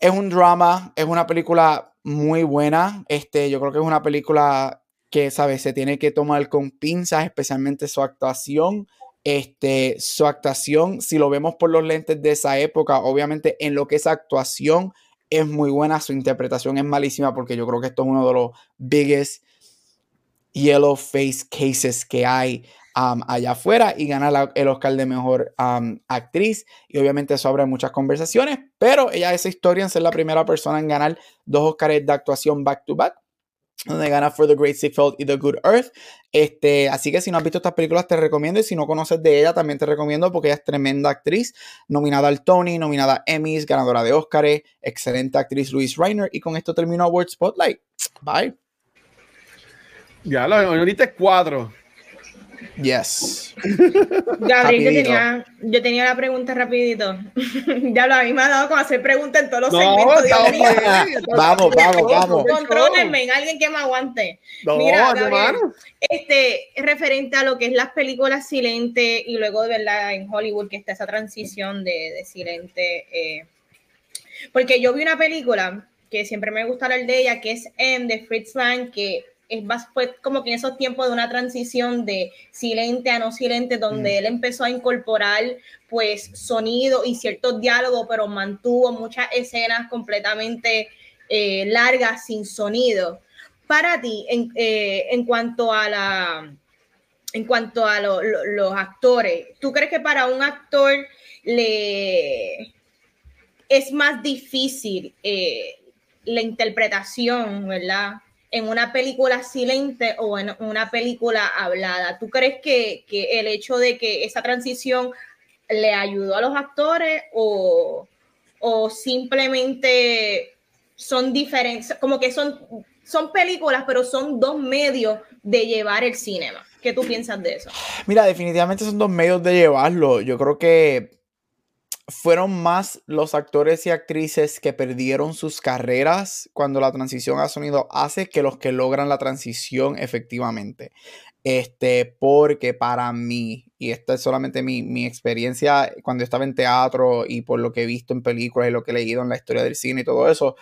Es un drama, es una película muy buena. Este, yo creo que es una película que, ¿sabes? Se tiene que tomar con pinzas, especialmente su actuación. Este, su actuación, si lo vemos por los lentes de esa época, obviamente en lo que es actuación es muy buena, su interpretación es malísima porque yo creo que esto es uno de los biggest yellow face cases que hay um, allá afuera y gana el Oscar de Mejor um, Actriz. Y obviamente eso abre muchas conversaciones, pero ella es historia en ser la primera persona en ganar dos Oscars de actuación back to back donde gana For the Great Field y The Good Earth. Este, así que si no has visto estas películas, te recomiendo. Y si no conoces de ella, también te recomiendo porque ella es tremenda actriz, nominada al Tony, nominada a Emmys, ganadora de Oscars, excelente actriz Louise Reiner. Y con esto termino Award Spotlight. Bye. Ya, lo ahorita cuatro. Yes. Gabriel, yo tenía, yo tenía, la pregunta rapidito. (laughs) ya lo a mí me ha dado con hacer preguntas en todos los segmentos. (laughs) vamos, vamos, vamos. Controlenme, alguien que me aguante. Mira, Gabriel, este, referente a lo que es las películas silente y luego de verdad en Hollywood que está esa transición de, de silente. Eh, porque yo vi una película que siempre me gusta hablar de ella, que es M de Fritz Lang, que es más, fue como que en esos tiempos de una transición de silente a no silente, donde mm. él empezó a incorporar pues sonido y ciertos diálogos, pero mantuvo muchas escenas completamente eh, largas sin sonido. Para ti, en, eh, en cuanto a la en cuanto a los actores, ¿tú crees que para un actor le es más difícil eh, la interpretación, ¿verdad? En una película silente o en una película hablada. ¿Tú crees que, el hecho de que esa transición le ayudó a los actores o, simplemente son diferentes, como que son, son películas, pero son dos medios de llevar el cine? ¿Qué tú piensas de eso? Mira, definitivamente son dos medios de llevarlo. Yo creo que fueron más los actores y actrices que perdieron sus carreras cuando la transición a sonido hace que los que logran la transición efectivamente. Este, porque para mí, y esta es solamente mi, mi experiencia cuando estaba en teatro y por lo que he visto en películas y lo que he leído en la historia del cine y todo eso,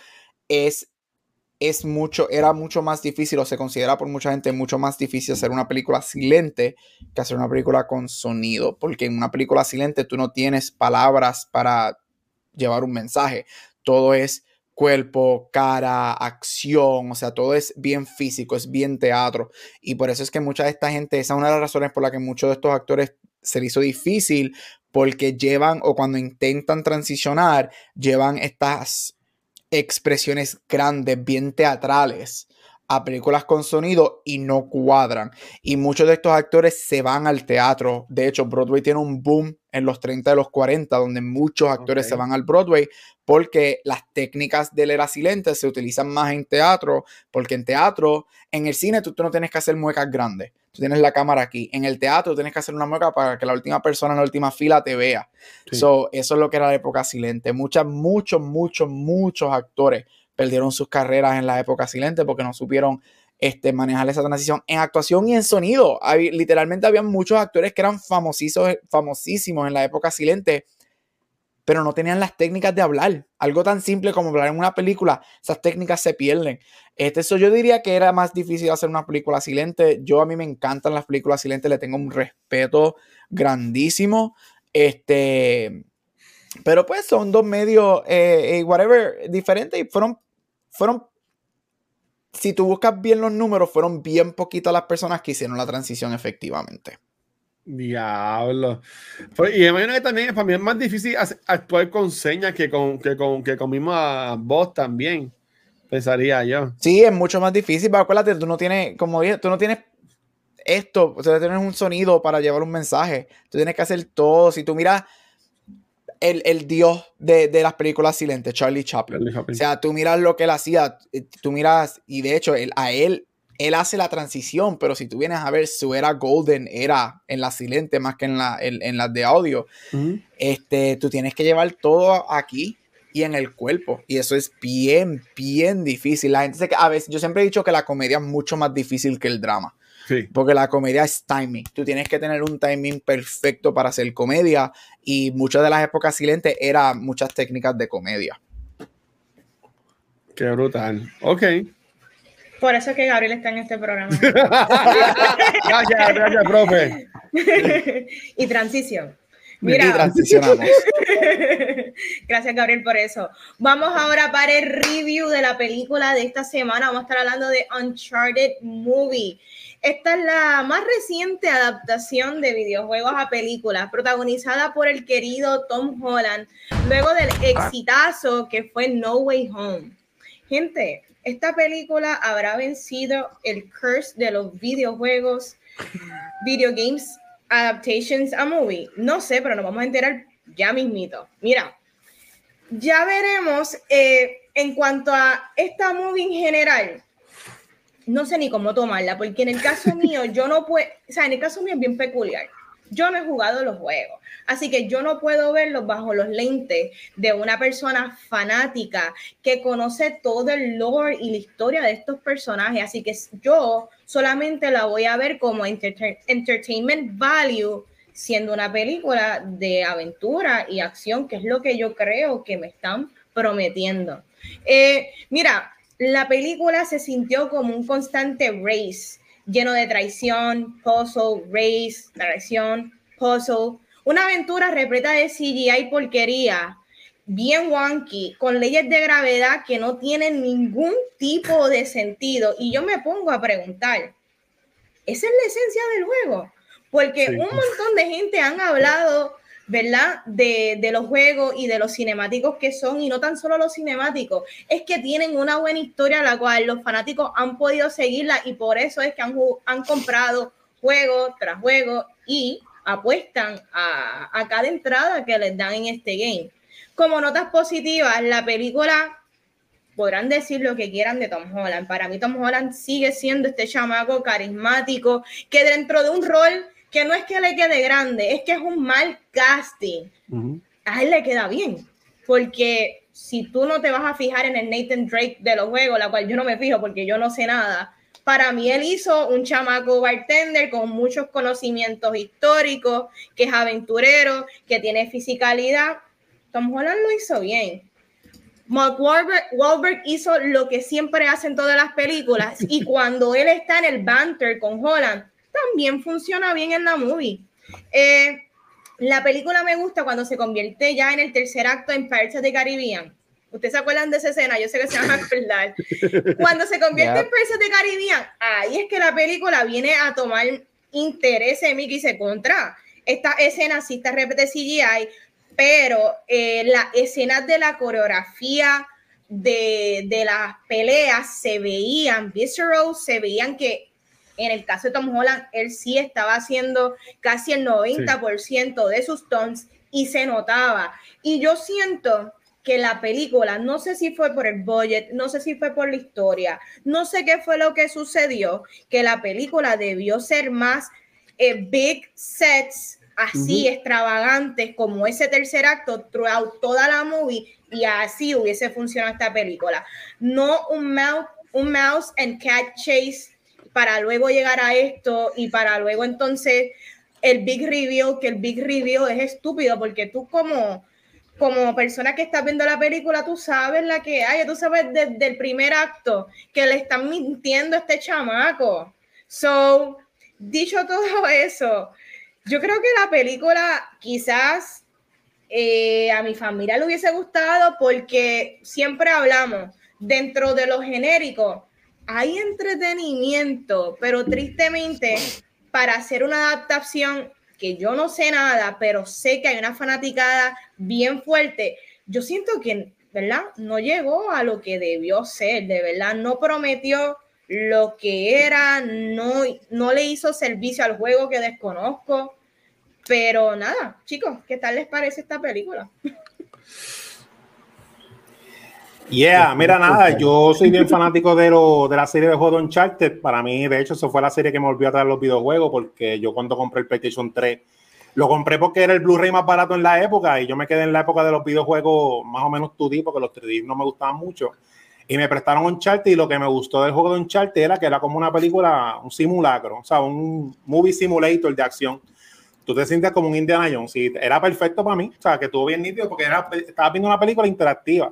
es es mucho, era mucho más difícil o se considera por mucha gente mucho más difícil hacer una película silente que hacer una película con sonido, porque en una película silente tú no tienes palabras para llevar un mensaje, todo es cuerpo, cara, acción, o sea, todo es bien físico, es bien teatro. Y por eso es que mucha de esta gente, esa es una de las razones por la que muchos de estos actores se les hizo difícil, porque llevan o cuando intentan transicionar, llevan estas expresiones grandes, bien teatrales a películas con sonido y no cuadran. Y muchos de estos actores se van al teatro. De hecho, Broadway tiene un boom en los 30 y los 40, donde muchos actores se van al Broadway porque las técnicas del era silente se utilizan más en teatro, porque en teatro, en el cine tú, no tienes que hacer muecas grandes. Tú tienes la cámara aquí. En el teatro tienes que hacer una mueca para que la última persona en la última fila te vea. eso es lo que era la época silente. Muchas, muchos, muchos, muchos actores perdieron sus carreras en la época silente porque no supieron este, manejar esa transición en actuación y en sonido. literalmente había muchos actores que eran famosísimos, en la época silente, pero no tenían las técnicas de hablar. Algo tan simple como hablar en una película, esas técnicas se pierden. Este, eso yo diría que era más difícil hacer una película silente. Yo a mí me encantan las películas silentes, le tengo un respeto grandísimo. Este, pero pues son dos medios, eh, eh, whatever, diferentes y fueron fueron, si tú buscas bien los números, fueron bien poquitas las personas que hicieron la transición efectivamente. Diablo. Pues, y imagino que también para mí es más difícil actuar con señas que con, que con, que con misma voz también. Pensaría yo. Sí, es mucho más difícil, pero acuérdate, tú no tienes, como dije, tú no tienes esto, o sea, tienes un sonido para llevar un mensaje. Tú tienes que hacer todo. Si tú miras el, dios de, las películas silentes, Charlie Chaplin. O sea, tú miras lo que él hacía, eh, tú miras, y de hecho, a él, él hace la transición, pero si tú vienes a ver su era golden, era en la silente más que en las en, de audio, este, tú tienes que llevar todo aquí y en el cuerpo. Y eso es bien, bien difícil. La gente que a veces, yo siempre he dicho que la comedia es mucho más difícil que el drama. Porque la comedia es timing. Tú tienes que tener un timing perfecto para hacer comedia. Y muchas de las épocas silentes eran muchas técnicas de comedia. Qué brutal. Ok. Por eso es que Gabriel está en este programa. (laughs) gracias, gracias, profe. y transición. Mira, transicionamos. (laughs) Gracias, Gabriel, por eso. Vamos ahora para el review de la película de esta semana. Vamos a estar hablando de Uncharted Movie. Esta es la más reciente adaptación de videojuegos a películas, protagonizada por el querido Tom Holland, luego del exitazo que fue No Way Home. Gente, esta película habrá vencido el curse de los videojuegos, video games adaptations a movie. No sé, pero nos vamos a enterar ya mismito. Mira, ya veremos eh, en cuanto a esta movie en general no sé ni cómo tomarla, porque en el caso (laughs) mío, yo no puedo, o sea, en el caso mío es bien peculiar. Yo no he jugado los juegos, así que yo no puedo verlos bajo los lentes de una persona fanática que conoce todo el lore y la historia de estos personajes, así que yo solamente la voy a ver como entertainment value, siendo una película de aventura y acción, que es lo que yo creo que me están prometiendo. Eh, mira, la película se sintió como un constante race, lleno de traición, puzzle, race, traición, puzzle. Una aventura repleta de CGI y porquería, bien wonky, con leyes de gravedad que no tienen ningún tipo de sentido. Y yo me pongo a preguntar, ¿esa es la esencia del juego? Porque un montón de gente han hablado ¿verdad? De, de, los juegos y de los cinemáticos que son, y no tan solo los cinemáticos, es que tienen una buena historia la cual los fanáticos han podido seguirla y por eso es que han, han comprado juego tras juego y apuestan a, a cada entrada que les dan en este game. Como notas positivas, la película podrán decir lo que quieran de Tom Holland. Para mí Tom Holland sigue siendo este chamaco carismático que dentro de un rol que no es que le quede grande, es que es un mal casting. A él le queda bien, porque si tú no te vas a fijar en el Nathan Drake de los juegos, la cual yo no me fijo porque yo no sé nada, para mí él hizo un chamaco bartender con muchos conocimientos históricos, que es aventurero, que tiene fisicalidad. Tom Holland lo hizo bien. Mark Wahlberg, hizo lo que siempre hace en todas las películas y cuando él está en el banter con Holland, también funciona bien en la movie. Eh, la película me gusta cuando se convierte ya en el tercer acto en Pirates of the Caribbean. ¿Ustedes se acuerdan de esa escena? Yo sé que se van a acordar. (laughs) Cuando se convierte en Pirates of the Caribbean, ahí es que la película viene a tomar interés en mí y se contra. Esta escena sí está repetida CGI, pero eh, las escenas de la coreografía de, de, las peleas se veían visceral, se veían que en el caso de Tom Holland, él sí estaba haciendo casi el 90% de sus tones y se notaba. Y yo siento que la película, no sé si fue por el budget, no sé si fue por la historia, no sé qué fue lo que sucedió, que la película debió ser más eh, big sets así extravagantes como ese tercer acto throughout toda la movie y así hubiese funcionado esta película. No un mouse, un mouse and cat chase para luego llegar a esto y para luego entonces el big review, que el big review es estúpido porque tú como como persona que estás viendo la película, tú sabes la que hay, tú sabes desde el primer acto que le están mintiendo a este chamaco. So, dicho todo eso, yo creo que la película quizás eh, a mi familia le hubiese gustado porque siempre hablamos dentro de lo genérico. Hay entretenimiento, pero tristemente para hacer una adaptación que yo no sé nada, pero sé que hay una fanaticada bien fuerte, yo siento que, ¿verdad? No llegó a lo que debió ser, de verdad, no prometió lo que era, no, no le hizo servicio al juego que desconozco. Pero nada, chicos, ¿qué tal les parece esta película? Yeah, mira nada, yo soy bien fanático de, lo, de la serie de juegos Uncharted. Para mí, de hecho, eso fue la serie que me volvió a traer los videojuegos, porque yo cuando compré el PlayStation 3, lo compré porque era el Blu-ray más barato en la época y yo me quedé en la época de los videojuegos más o menos 2D, porque los 3D no me gustaban mucho y me prestaron Uncharted y lo que me gustó del juego de Uncharted era que era como una película, un simulacro, o sea, un movie simulator de acción. Tú te sientes como un Indiana Jones y era perfecto para mí, o sea, que estuvo bien nítido porque era, estaba viendo una película interactiva.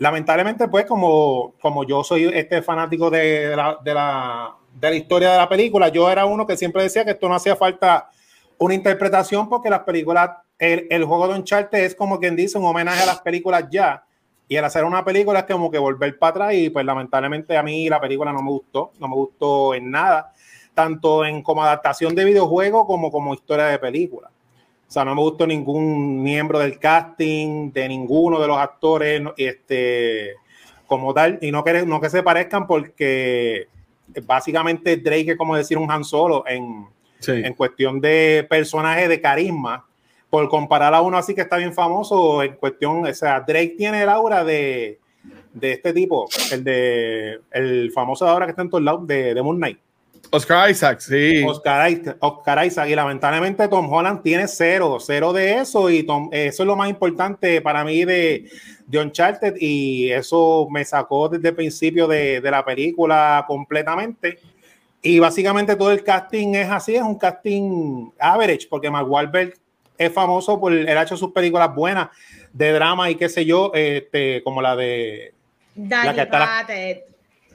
Lamentablemente, pues, como, como yo soy este fanático de la, de, la, de la historia de la película, yo era uno que siempre decía que esto no hacía falta una interpretación porque las películas, el, el juego de Uncharted es como quien dice un homenaje a las películas ya y el hacer una película es como que volver para atrás y pues lamentablemente a mí la película no me gustó, no me gustó en nada, tanto en como adaptación de videojuego como como historia de película. O sea, no me gustó ningún miembro del casting, de ninguno de los actores, este, como tal, y no que, no que se parezcan porque básicamente Drake es como decir un Han Solo en, en cuestión de personaje de carisma. Por comparar a uno así que está bien famoso en cuestión, o sea, Drake tiene el aura de, de este tipo, el de el famoso ahora que está en todos lados de, de Moon Knight. Oscar Isaac, sí. Oscar, Oscar, Isaac, y lamentablemente Tom Holland tiene cero, cero de eso, y Tom, eso es lo más importante para mí de, de Uncharted, y eso me sacó desde el principio de, de la película completamente. Y básicamente todo el casting es así, es un casting average, porque Mark Wahlberg es famoso por el hecho sus películas buenas de drama y qué sé yo, este, como la de la que, está la,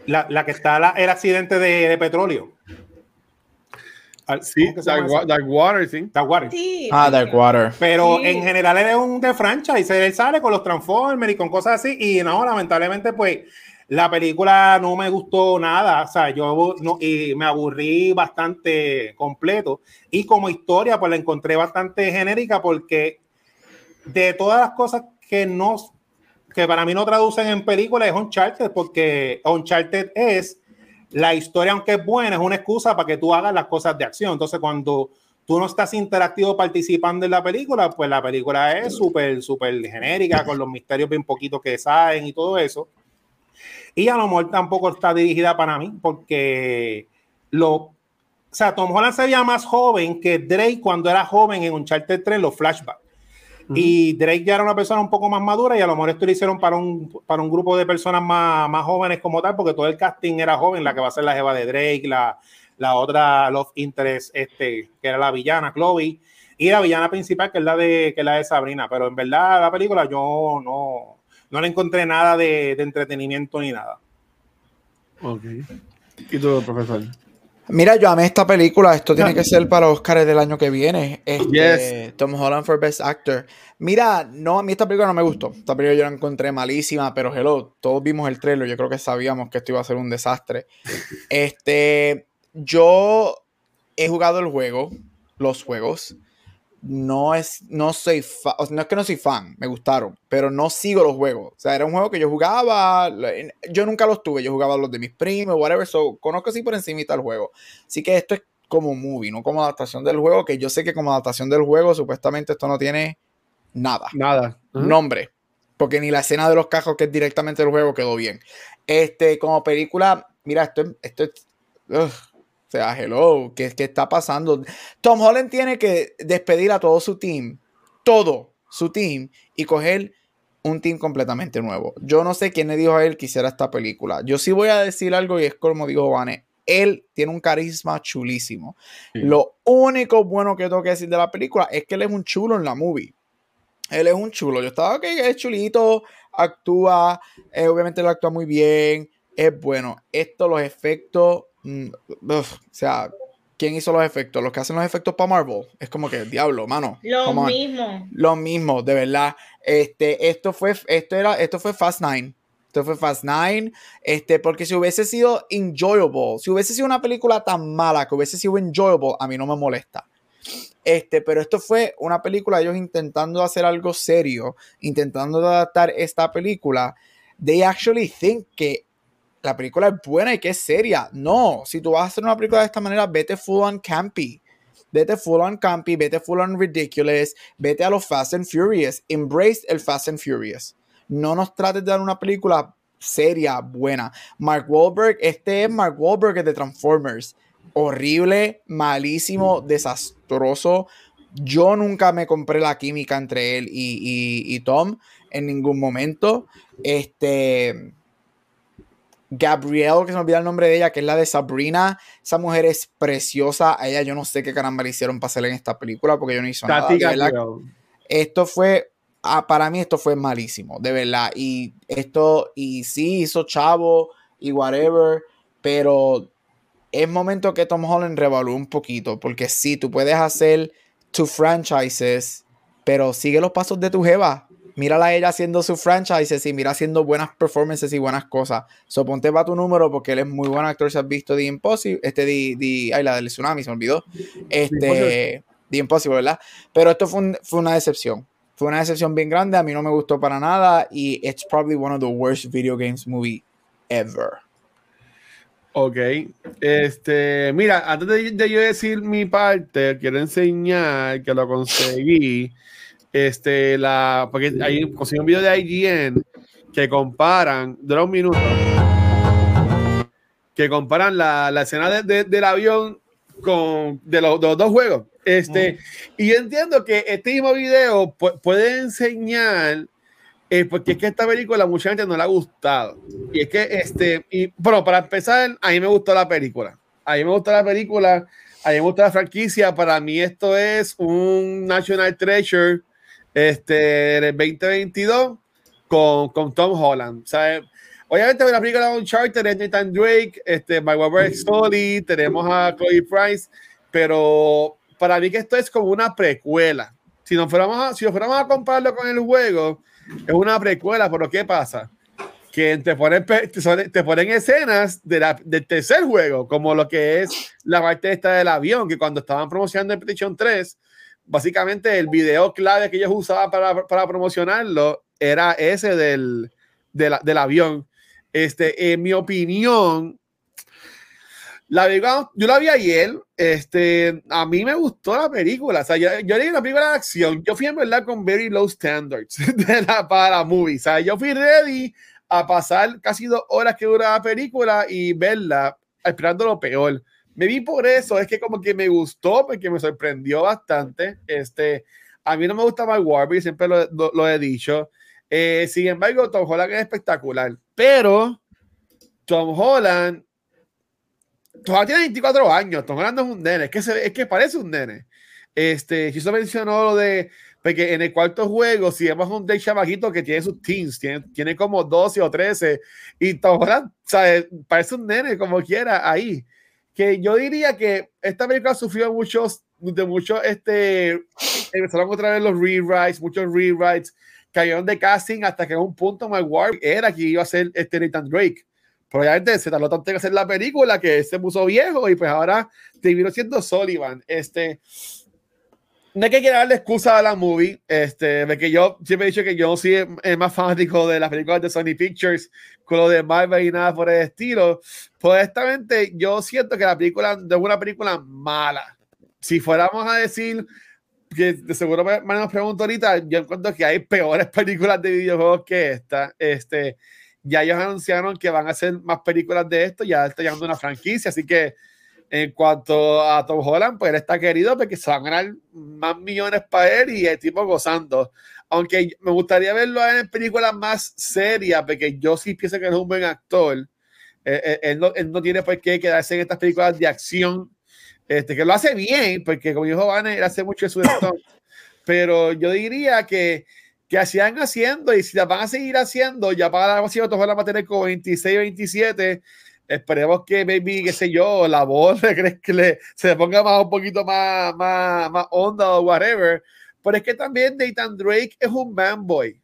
la, que está el accidente de, de petróleo. Sí, Dark, Water, sí. Dark Water. ah, Dark Water. Pero en general él es un de franchise, él sale con los Transformers y con cosas así, y no, lamentablemente, pues la película no me gustó nada, o sea, yo no, y me aburrí bastante completo. Y como historia, pues la encontré bastante genérica porque de todas las cosas que no, que para mí no traducen en película es Uncharted, porque Uncharted es la historia, aunque es buena, es una excusa para que tú hagas las cosas de acción. Entonces, cuando tú no estás interactivo participando en la película, pues la película es súper, súper genérica, con los misterios bien poquitos que saben y todo eso. Y a lo mejor tampoco está dirigida para mí, porque lo. O sea, Tom Holland se veía más joven que Drake cuando era joven en Uncharted 3, los flashbacks. Y Drake ya era una persona un poco más madura y a lo mejor esto lo hicieron para un, para un grupo de personas más, más jóvenes como tal, porque todo el casting era joven, la que va a ser la jeva de Drake, la, la otra Love Interest, este, que era la villana, Chloe, y la villana principal, que es la de, que es la de Sabrina. Pero en verdad, la película yo no, no le encontré nada de, de entretenimiento ni nada. Ok. ¿Y tú, profesor? Mira, yo amé esta película. Esto tiene que ser para Oscar del año que viene. Este, Yes. Tom Holland for Best Actor. Mira, no, a mí esta película no me gustó. Esta película yo la encontré malísima, pero hello, todos vimos el trailer. Yo creo que sabíamos que esto iba a ser un desastre. (laughs) Este, yo he jugado el juego, los juegos. No es, no soy fa- o sea, no es que no soy fan, me gustaron, pero no sigo los juegos. O sea, era un juego que yo jugaba, yo nunca los tuve, yo jugaba los de mis primos, whatever, so conozco así por encimita el juego. Así que esto es como movie, no como adaptación del juego, que yo sé que como adaptación del juego, supuestamente esto no tiene nada Nada. Nombre. Porque ni la escena de los cajos, que es directamente del juego, quedó bien. Este, como película, mira, esto es. Esto es ugh, o sea, hello, ¿qué, ¿qué está pasando? Tom Holland tiene que despedir a todo su team, todo su team, y coger un team completamente nuevo. Yo no sé quién le dijo a él que hiciera esta película. Yo sí voy a decir algo, y es como dijo Vane. Él tiene un carisma chulísimo. Sí. Lo único bueno que tengo que decir de la película es que él es un chulo en la movie. Él es un chulo. Yo estaba que es chulito, actúa, eh, obviamente él actúa muy bien, es bueno. Esto, los efectos, mm, uf, o sea, ¿quién hizo los efectos? Los que hacen los efectos para Marvel. Es como que, diablo, mano. Lo mismo. Lo mismo, de verdad. Este, esto fue, esto era, esto fue Fast Nine. Esto fue Fast Nine. Este, porque si hubiese sido enjoyable, si hubiese sido una película tan mala que hubiese sido enjoyable, a mí no me molesta. Este, pero esto fue una película, ellos intentando hacer algo serio, intentando adaptar esta película. They actually think que la película es buena y que es seria. No, si tú vas a hacer una película de esta manera, vete full on campy. Vete full on campy, vete full on ridiculous, vete a los Fast and Furious. Embrace el Fast and Furious. No nos trates de dar una película seria, buena. Mark Wahlberg, este es Mark Wahlberg de Transformers. Horrible, malísimo, desastroso. Yo nunca me compré la química entre él y, y- y Tom en ningún momento. Este. Gabrielle, que se me olvida el nombre de ella, que es la de Sabrina. Esa mujer es preciosa. A ella yo no sé qué caramba le hicieron para hacerle en esta película porque yo no hizo nada. Tati esto fue, ah, para mí esto fue malísimo, de verdad. Y esto, y sí, hizo chavo y whatever, pero es momento que Tom Holland revalúe un poquito, porque sí, tú puedes hacer tus franchises, pero sigue los pasos de tu jeva. Mírala a ella haciendo sus franchises y mira haciendo buenas performances y buenas cosas. So, ponte para tu número porque él es muy buen actor. Si has visto The Impossible, este, The, The- ay, la del tsunami, se me olvidó. Este, Impossible. The Impossible, ¿verdad? Pero esto fue, un- fue una decepción. Fue una decepción bien grande. A mí no me gustó para nada. Y it's probably one of the worst video games movie ever. Ok. Este, mira, antes de, de yo decir mi parte, quiero enseñar que lo conseguí. Este, la, porque ahí conseguí un video de IGN que comparan, dura un minuto, que comparan la, la escena de- de- del avión con de los, de los dos juegos. Este, y yo entiendo que este mismo video pu- puede enseñar eh, porque es que esta película mucha gente no le ha gustado. Y es que, este, y bueno, para empezar, a mí me gustó la película. A mí me gustó la película, a mí me gustó la franquicia. Para mí esto es un National Treasure este, del 2022 con, con Tom Holland. O sea, obviamente la película de Uncharted Nathan Drake, este, Mike Webber Sully, tenemos a Chloe Price, pero para mí que esto es como una precuela. Si nos fuéramos a, si nos fuéramos a compararlo con el juego, es una precuela, pero ¿qué pasa? Que te ponen, te ponen escenas de la- del tercer juego, como lo que es la parte esta del avión, que cuando estaban promocionando el PlayStation 3, básicamente el video clave que ellos usaban para, para promocionarlo era ese del, de la- del avión. Este, en mi opinión, la yo la vi ayer, este, a mí me gustó la película, o sea, yo, yo leí una película de acción, yo fui en verdad con very low standards (laughs) de la, para la movie, o sea, yo fui ready a pasar casi dos horas que dura la película y verla esperando lo peor. Me vi por eso, es que como que me gustó, porque me sorprendió bastante, este, a mí no me gusta Mark Wahlberg, siempre lo, lo- lo he dicho, Eh, sin embargo, Tom Holland es espectacular, pero Tom Holland todavía tiene 24 años, Tom Holland no es un nene, es que, se, es que parece un nene. Este, usted mencionó lo de Porque en el cuarto juego, si vemos un Dave chamaquito que tiene sus teens, tiene, tiene como 12 o 13, y Tom Holland, ¿sabes? Parece un nene, como quiera, ahí. Que yo diría que esta película sufrió muchos, de muchos, este, empezaron otra vez los rewrites, muchos rewrites, cayeron de casting hasta que en un punto Mark Ward era que iba a ser este Nathan Drake. Probablemente se tardó tanto en hacer la película que se puso viejo y pues ahora terminó siendo Sullivan. Este, no hay que darle excusa a la movie, este, de que yo siempre he dicho que yo soy el más fanático de las películas de Sony Pictures, con lo de Marvel y nada por el estilo. Pues honestamente, yo siento que la película es una película mala. Si fuéramos a decir que de seguro me, me nos pregunto ahorita, yo encuentro que hay peores películas de videojuegos que esta. Este, ya ellos anunciaron que van a hacer más películas de esto, ya está llegando una franquicia, así que en cuanto a Tom Holland, pues él está querido porque se van a ganar más millones para él y el tipo gozando. Aunque me gustaría verlo en películas más serias, porque yo sí pienso que es un buen actor. Eh, eh, él, no, él, no, tiene por qué quedarse en estas películas de acción, este, que lo hace bien, porque como dijo Van, él hace mucho de su Pero yo diría que que hacían haciendo y si las van a seguir haciendo, ya para la Tom Holland va a tener como 26, 27 Esperemos que, baby, qué sé yo, la voz (laughs) crees que le, se ponga más un poquito más, más, más onda o whatever. Pero es que también Nathan Drake es un manboy.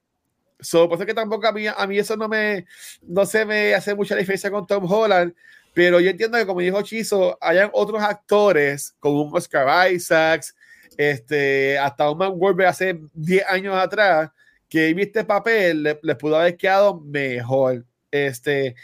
So, por eso que tampoco a mí, a mí eso no me no se me hace mucha diferencia con Tom Holland. Pero yo entiendo que, como dijo Chizo, hayan otros actores, como un Oscar Isaacs, este, hasta un Man Wolver hace 10 años atrás, que viste papel, les le pudo haber quedado mejor. Este,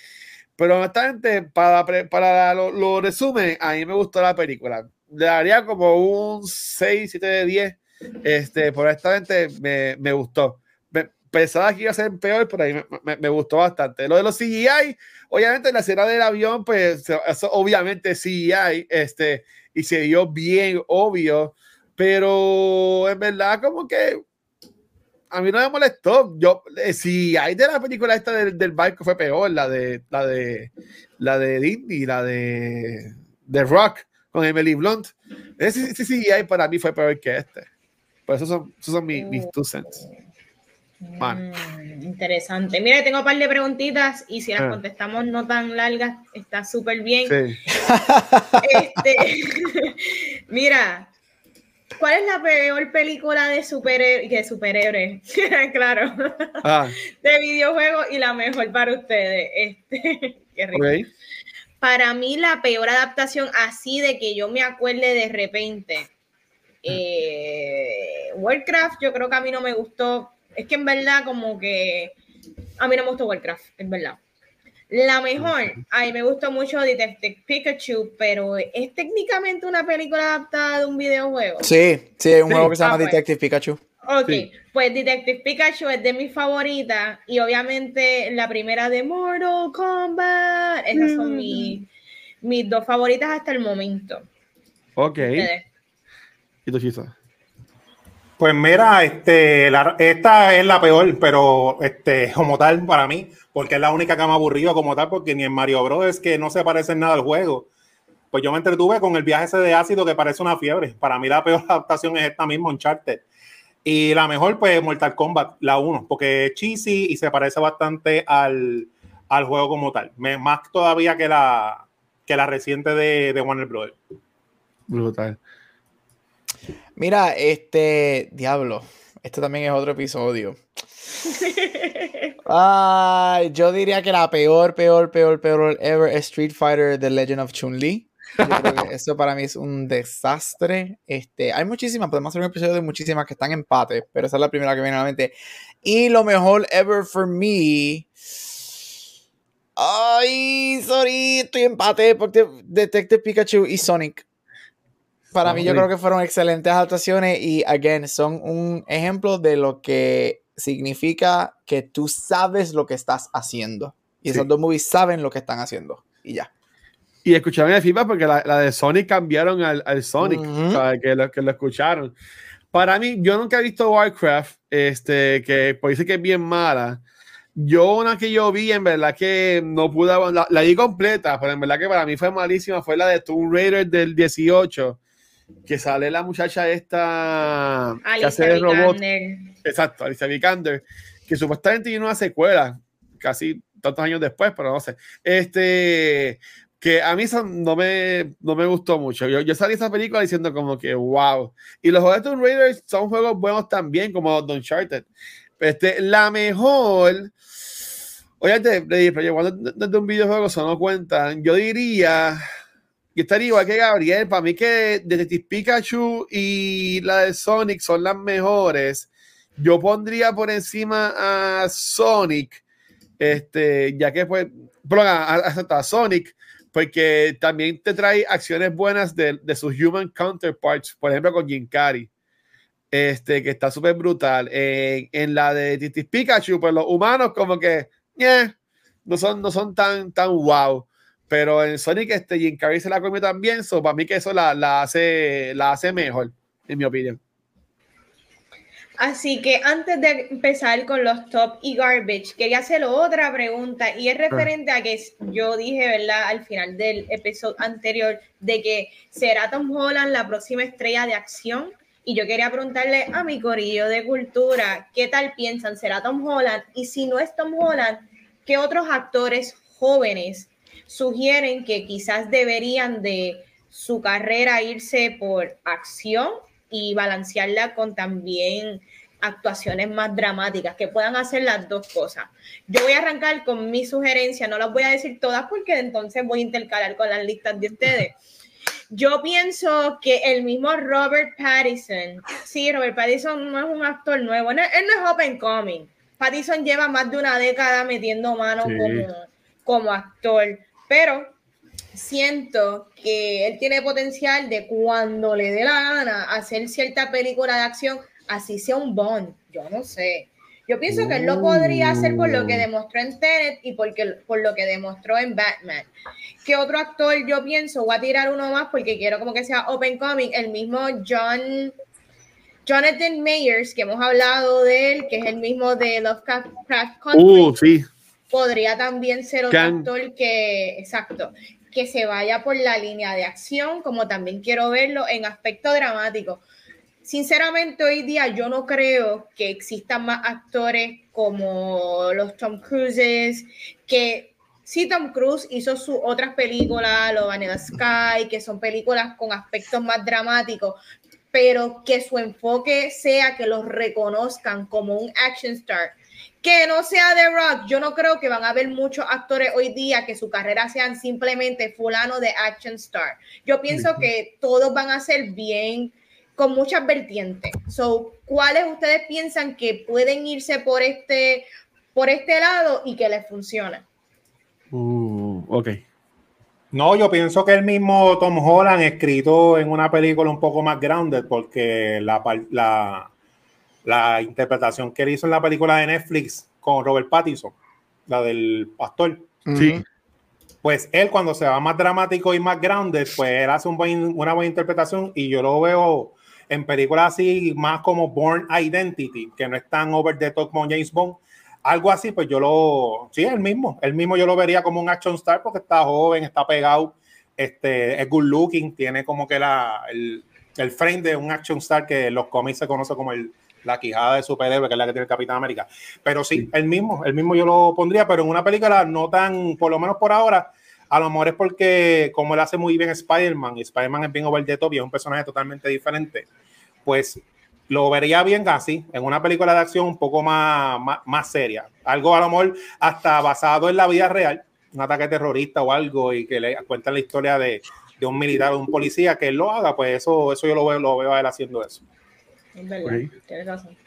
pero honestamente, para, para lo, lo, resumen, a mí me gustó la película. Le daría como un 6, 7 de 10. Este, por honestamente, me, me gustó. Me, pensaba que iba a ser peor, pero a mí me, me, gustó bastante. Lo de los CGI, obviamente, la escena del avión, pues, eso obviamente CGI, este, y se dio bien obvio, pero en verdad, como que a mí no me molestó. Yo, eh, si hay de la película esta del, del, barco fue peor, la de la de la de Disney, la de The Rock con Emily Blunt. Ese sí, sí, hay para mí fue peor que este. Por eso son, esos son mis, mis two cents. Mm, interesante. Mira, tengo un par de preguntitas y si las ah. contestamos no tan largas, está súper bien. Sí. Este, (laughs) mira, ¿Cuál es la peor película de superhéroes? De superhéroes, (laughs) claro. Ah. De videojuegos y la mejor para ustedes. Este, (laughs) qué rico. Okay. Para mí, la peor adaptación, así de que yo me acuerde de repente. Eh, Warcraft, yo creo que a mí no me gustó. Es que en verdad, como que a mí no me gustó Warcraft, en verdad. La mejor, a mí me gustó mucho Detective Pikachu, pero ¿es técnicamente una película adaptada de un videojuego? Sí, sí, es un sí. juego que se llama ah, Detective pues. Pikachu. Ok, sí. pues Detective Pikachu es de mis favoritas y obviamente la primera de Mortal Kombat, esas son mis, mis dos favoritas hasta el momento. Ok. ¿Y tú, Chisa? Pues mira, este, esta es la peor, pero este, como tal para mí, porque es la única que me ha aburrido como tal, porque ni en Mario Bros. es que no se parece en nada al juego. Pues yo me entretuve con el viaje ese de ácido que parece una fiebre. Para mí la peor (laughs) adaptación es esta misma, Uncharted. Y la mejor, pues Mortal Kombat, la 1, porque es cheesy y se parece bastante al, al juego como tal. Más todavía que la, que la reciente de, de Warner Bros. Brutal. Mira, este diablo, esto también es otro episodio. Ay, yo diría que la peor, peor, peor, peor ever es Street Fighter The Legend of Chun-Li. (laughs) eso para mí es un desastre. Este, hay muchísimas, podemos hacer un episodio de muchísimas que están en empate, pero esa es la primera que viene a la mente. Y lo mejor ever for me. Ay, sorry, estoy empate porque Detective Pikachu y Sonic. Para mí, yo creo que fueron excelentes adaptaciones y, again, son un ejemplo de lo que significa que tú sabes lo que estás haciendo. Y sí. esos dos movies saben lo que están haciendo. Y ya. Y escucharon el feedback porque la, la, de Sonic cambiaron al, al Sonic, uh. Que lo, que lo escucharon. Para mí, yo nunca he visto Warcraft, este, que por decir que es bien mala. Yo, una que yo vi, en verdad que no pude, la, la vi completa, pero en verdad que para mí fue malísima, fue la de Tomb Raider del 18 que sale la muchacha esta Alicia que hace de robot. Exacto, Alicia Vikander, que supuestamente tiene una secuela, casi tantos años después, pero no sé. Este, que a mí no me, no me gustó mucho. Yo, yo salí de esa película diciendo como que wow. Y los juegos de Tomb Raider son juegos buenos también, como The Uncharted. Este, la mejor. Oye, pero yo desde un videojuego eso no cuentan. Yo diría. Yo estaría igual que Gabriel. Para mí que Detective Pikachu y la de Sonic son las mejores. Yo pondría por encima a Sonic. Este, ya que pues, perdón, a, Sonic, porque también te trae acciones buenas de, de sus human counterparts, por ejemplo con Jinkari, este, que está súper brutal. En, en, la de Titis Pikachu, pues los humanos como que, yeah, no son, no son tan, tan wow. Pero en Sonic, este, Jinkari se la comió también, so para mí que eso la, la, hace, la hace mejor, en mi opinión. Así que antes de empezar con los top y garbage, quería hacer otra pregunta y es referente a que yo dije, ¿verdad? Al final del episodio anterior de que será Tom Holland la próxima estrella de acción. Y yo quería preguntarle a mi corillo de cultura, ¿qué tal piensan? ¿Será Tom Holland? Y si no es Tom Holland, ¿qué otros actores jóvenes sugieren que quizás deberían de su carrera irse por acción y balancearla con también actuaciones más dramáticas, que puedan hacer las dos cosas. Yo voy a arrancar con mi sugerencia, no las voy a decir todas porque entonces voy a intercalar con las listas de ustedes. (laughs) Yo pienso que el mismo Robert Pattinson, sí, Robert Pattinson no es un actor nuevo, él no es open coming. Pattinson lleva más de una década metiendo mano sí. como, como actor, pero siento que él tiene potencial de cuando le dé la gana hacer cierta película de acción, así sea un Bond, yo no sé. Yo pienso uh. que él lo podría hacer por lo que demostró en Tenet y porque, por lo que demostró en Batman. ¿Qué otro actor yo pienso? Voy a tirar uno más porque quiero como que sea open coming. El mismo John Jonathan Mayers, que hemos hablado de él, que es el mismo de Lovecraft Country. Uh, sí. Podría también ser otro Can. actor que, exacto, que se vaya por la línea de acción, como también quiero verlo en aspecto dramático. Sinceramente, hoy día yo no creo que existan más actores como los Tom Cruises, que sí, Tom Cruise hizo sus otras películas, los Vanilla Sky, que son películas con aspectos más dramáticos, pero que su enfoque sea que los reconozcan como un action star que no sea The Rock, yo no creo que van a haber muchos actores hoy día que su carrera sean simplemente fulano de action star. Yo pienso que todos van a ser bien, con muchas vertientes. So, ¿cuáles ustedes piensan que pueden irse por este, por este lado y que les funciona? Uh, ok. No, yo pienso que el mismo Tom Holland escrito en una película un poco más grounded porque la, la la interpretación que él hizo en la película de Netflix con Robert Pattinson, la del pastor. Sí. Pues él cuando se va más dramático y más grounded, pues él hace un buen, una buena interpretación y yo lo veo en películas así más como Born Identity, que no es tan over the top como James Bond. Algo así, pues yo lo, sí, el mismo, el mismo yo lo vería como un action star porque está joven, está pegado, este, es good looking, tiene como que la, el, el frame de un action star que en los cómics se conoce como el, la quijada de superhéroe, que es la que tiene el Capitán América. Pero sí, sí, el mismo, el mismo yo lo pondría, pero en una película no tan, por lo menos por ahora, a lo mejor es porque como él hace muy bien Spider-Man, y Spider-Man es bien over the top y es un personaje totalmente diferente, pues lo vería bien así, en una película de acción un poco más, más, más seria. Algo a lo mejor hasta basado en la vida real, un ataque terrorista o algo, y que le cuentan la historia de, de un militar o un policía, que él lo haga, pues eso, eso yo lo veo, lo veo a él haciendo eso. Es verdad, okay. tienes razón.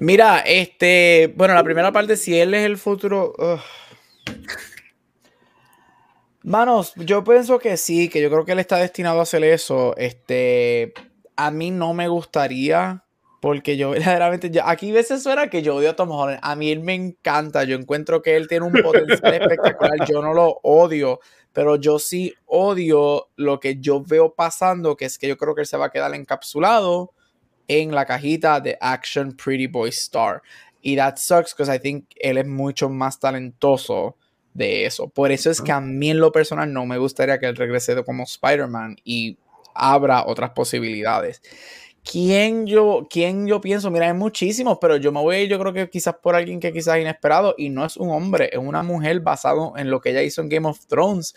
Mira, este, bueno, la primera parte, si él es el futuro. Uh. Manos, yo pienso que sí, que yo creo que él está destinado a hacer eso. Este, a mí no me gustaría, porque yo (laughs) verdaderamente, yo, aquí veces suena que yo odio a Tom Holland. A mí él me encanta, yo encuentro que él tiene un potencial espectacular. Yo no lo odio, pero yo sí odio lo que yo veo pasando, que es que yo creo que él se va a quedar encapsulado en la cajita de Action Pretty Boy Star. Y that sucks because I think él es mucho más talentoso de eso. Por eso es que a mí en lo personal no me gustaría que él regrese como Spider-Man. Y abra otras posibilidades. ¿Quién yo, ¿Quién yo pienso? Mira, hay muchísimos, pero yo me voy, yo creo que quizás por alguien que quizás inesperado, y no es un hombre, es una mujer basado en lo que ella hizo en Game of Thrones.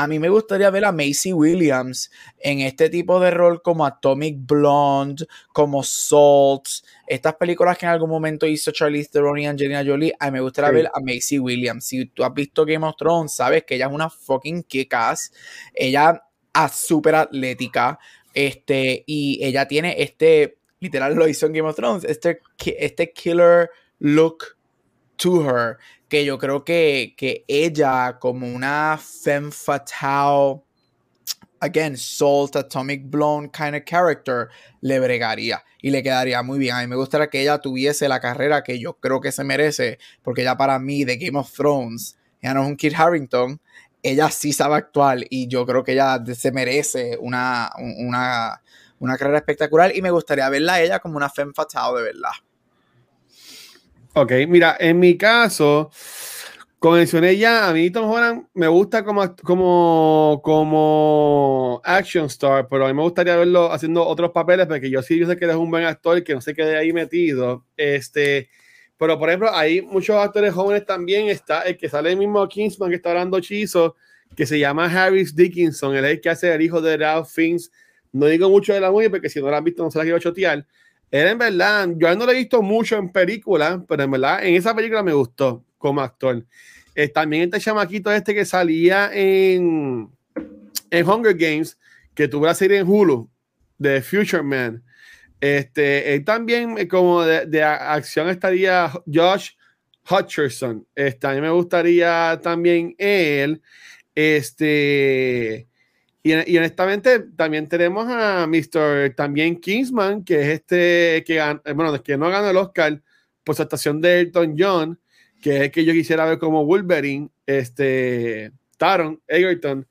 A mí me gustaría ver a Macy Williams en este tipo de rol como Atomic Blonde, como Salt, estas películas que en algún momento hizo Charlize Theron y Angelina Jolie. A mí me gustaría ver a Macy Williams. Si tú has visto Game of Thrones, sabes que ella es una fucking kick-ass. Ella es súper atlética. Este, y ella tiene este, literal lo hizo en Game of Thrones, este, este killer look to her, que yo creo que, que ella como una femme fatale, again, salt, atomic blonde kind of character, le bregaría y le quedaría muy bien. A mí me gustaría que ella tuviese la carrera que yo creo que se merece, porque ella para mí de Game of Thrones, ya no es un Kid Harrington, ella sí sabe actuar y yo creo que ella se merece una, una, una carrera espectacular y me gustaría verla a ella como una femme fatale de verdad. Ok, mira, en mi caso, como mencioné ya, a mí Tom Holland me gusta como, como, como action star, pero a mí me gustaría verlo haciendo otros papeles porque yo sí yo sé que él es un buen actor que no se quede ahí metido. Este, pero, por ejemplo, hay muchos actores jóvenes también. Está el que sale el mismo Kingsman que está hablando Chizo, que se llama Harris Dickinson. Es el que hace el hijo de Ralph Fiennes. No digo mucho de la movie porque si no lo han visto no se la quiero chotear. Él en verdad, yo no lo he visto mucho en películas, pero en verdad en esa película me gustó como actor. Eh, también este chamaquito este que salía en, en Hunger Games, que tuvo la serie en Hulu, de Future Man. Este, también eh, como de, acción estaría Josh Hutcherson. Este, me gustaría también él. Este, y, y, honestamente también tenemos a Mr. también Kingsman, que es este que, bueno, que no gana el Oscar por su actuación de Elton John, que es el que yo quisiera ver como Wolverine, este, Taron Egerton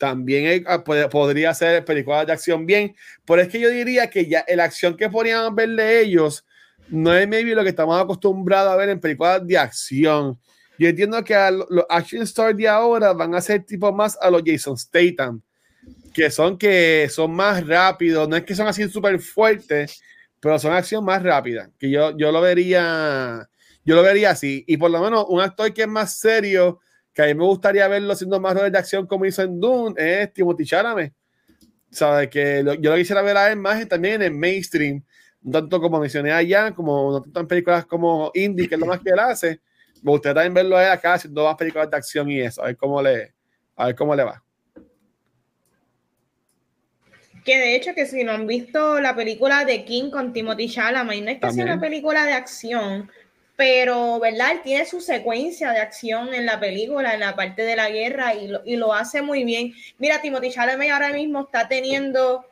también ah, podría ser películas de acción bien. Pero es que yo diría que ya la acción que podríamos ver de ellos no es maybe lo que estamos acostumbrados a ver en películas de acción. Yo entiendo que los action stars de ahora van a ser tipo más a los Jason Statham, que son que son más rápidos, no es que son así súper fuertes, pero son acción más rápida, que yo, yo lo vería, yo lo vería así. Y por lo menos un actor que es más serio, que a mí me gustaría verlo haciendo más roles de acción como hizo en Dune, es Timothy Chalamet. ¿Sabes? Que yo lo quisiera ver a él más también en mainstream, tanto como mencioné allá, como no tanto en películas como indie, que es lo más que él hace. Me gustaría también verlo a él acá haciendo más películas de acción y eso, a ver cómo le, a ver cómo le va. Que de hecho que si no han visto la película de King con Timothy Chalamet, no es que sea una película de acción, pero, ¿verdad? Él tiene su secuencia de acción en la película, en la parte de la guerra, y lo, y lo hace muy bien. Mira, Timothy Chalamet ahora mismo está teniendo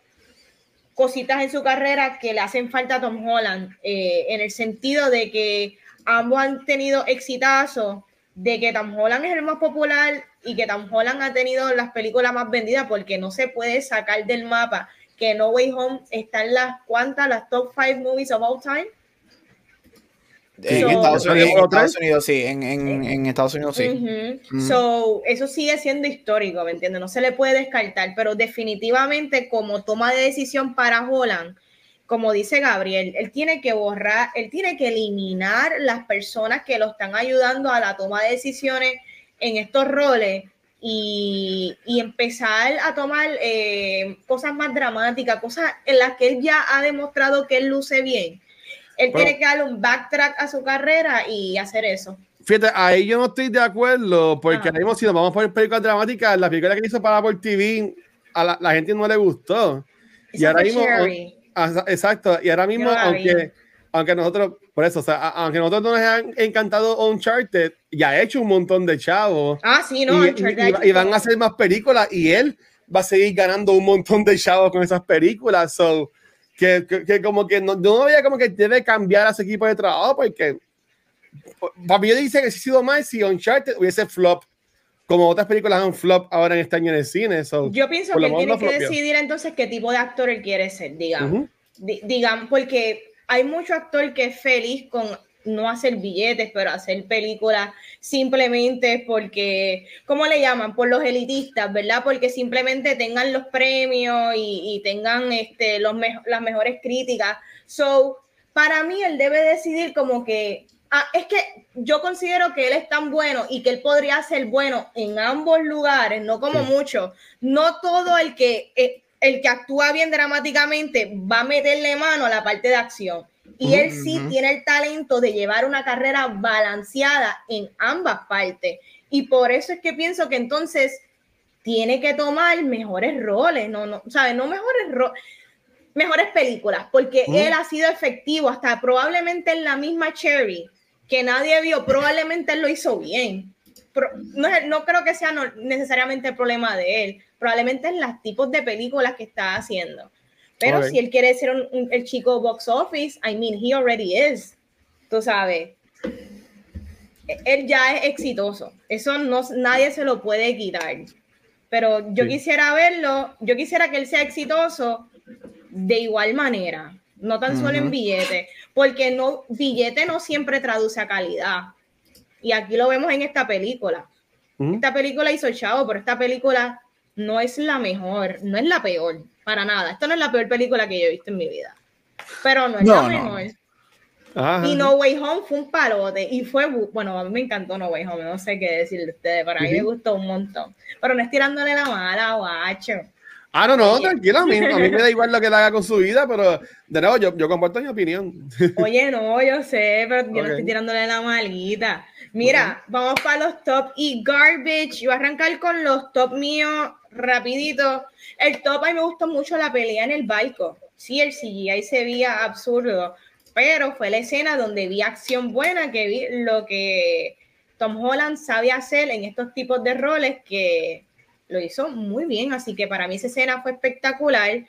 cositas en su carrera que le hacen falta a Tom Holland, eh, en el sentido de que ambos han tenido exitazo, de que Tom Holland es el más popular y que Tom Holland ha tenido las películas más vendidas porque no se puede sacar del mapa que No Way Home está en las cuantas, las top five movies of all time. En, Estados Unidos, sí, en, Estados Unidos sí. So, eso sigue siendo histórico, ¿me entiendes? No se le puede descartar, pero definitivamente como toma de decisión para Holland, como dice Gabriel, él tiene que borrar, él tiene que eliminar las personas que lo están ayudando a la toma de decisiones en estos roles y, empezar a tomar eh, cosas más dramáticas, cosas en las que él ya ha demostrado que él luce bien él tiene que darle un backtrack a su carrera y hacer eso. Fíjate, ahí yo no estoy de acuerdo, porque ahora mismo si nos vamos por películas dramáticas, la película que hizo para por TV, a la, gente no le gustó. y ahora mismo, exacto, y ahora mismo, aunque, aunque nosotros, por eso, o sea, aunque nosotros no nos han encantado Uncharted, ya ha hecho un montón de chavos. Ah, sí, no, y, y, van a hacer más películas y él va a seguir ganando un montón de chavos con esas películas. So, que, que, como que no, no había como que debe cambiar a ese equipo de trabajo porque para mí dice que si sido más si Uncharted hubiese flop como otras películas han flop ahora en este año en el cine. Yo pienso que él tiene que decidir entonces qué tipo de actor él quiere ser, digamos. digamos, porque hay mucho actor que es feliz con no hacer billetes, pero hacer películas simplemente porque, ¿cómo le llaman? Por los elitistas, ¿verdad? Porque simplemente tengan los premios y, tengan este, los las mejores críticas. So, para mí, él debe decidir como que, ah, es que yo considero que él es tan bueno y que él podría ser bueno en ambos lugares, no como mucho. No todo el que... Eh, el que actúa bien dramáticamente va a meterle mano a la parte de acción. Y él sí tiene el talento de llevar una carrera balanceada en ambas partes. Y por eso es que pienso que entonces tiene que tomar mejores roles, no, no, ¿sabes? No mejores roles, mejores películas, porque él ha sido efectivo hasta probablemente en la misma Cherry, que nadie vio, probablemente él lo hizo bien. no, no, creo que sea necesariamente el problema de él, probablemente en los tipos de películas que está haciendo. Pero si él quiere ser un, el chico box office, I mean, he already is. Tú sabes. Él ya es exitoso. Eso no, nadie se lo puede quitar. Pero yo quisiera verlo, yo quisiera que él sea exitoso de igual manera, no tan solo en billete, porque no, billete no siempre traduce a calidad. Y aquí lo vemos en esta película. Esta película hizo chavo, pero esta película no es la mejor, no es la peor para nada. Esto no es la peor película que yo he visto en mi vida. Pero no es la mejor. Y No Way Home fue un parote y fue, bueno, a mí me encantó No Way Home, no sé qué decir de ustedes, pero a mí me gustó un montón. Pero no es tirándole la mala, guacho. Ah, no, no, tranquilo, a mí, a mí me da igual lo que él haga con su vida, pero de nuevo, yo, yo comparto mi opinión. (laughs) Oye, no, yo sé, pero yo no estoy tirándole la malguita. Mira, vamos para los top y garbage. Yo voy a arrancar con los top míos rapidito. El top, a mí me gustó mucho la pelea en el barco. Sí, el CGI se veía absurdo, pero fue la escena donde vi acción buena, que vi lo que Tom Holland sabe hacer en estos tipos de roles, que lo hizo muy bien. Así que para mí esa escena fue espectacular.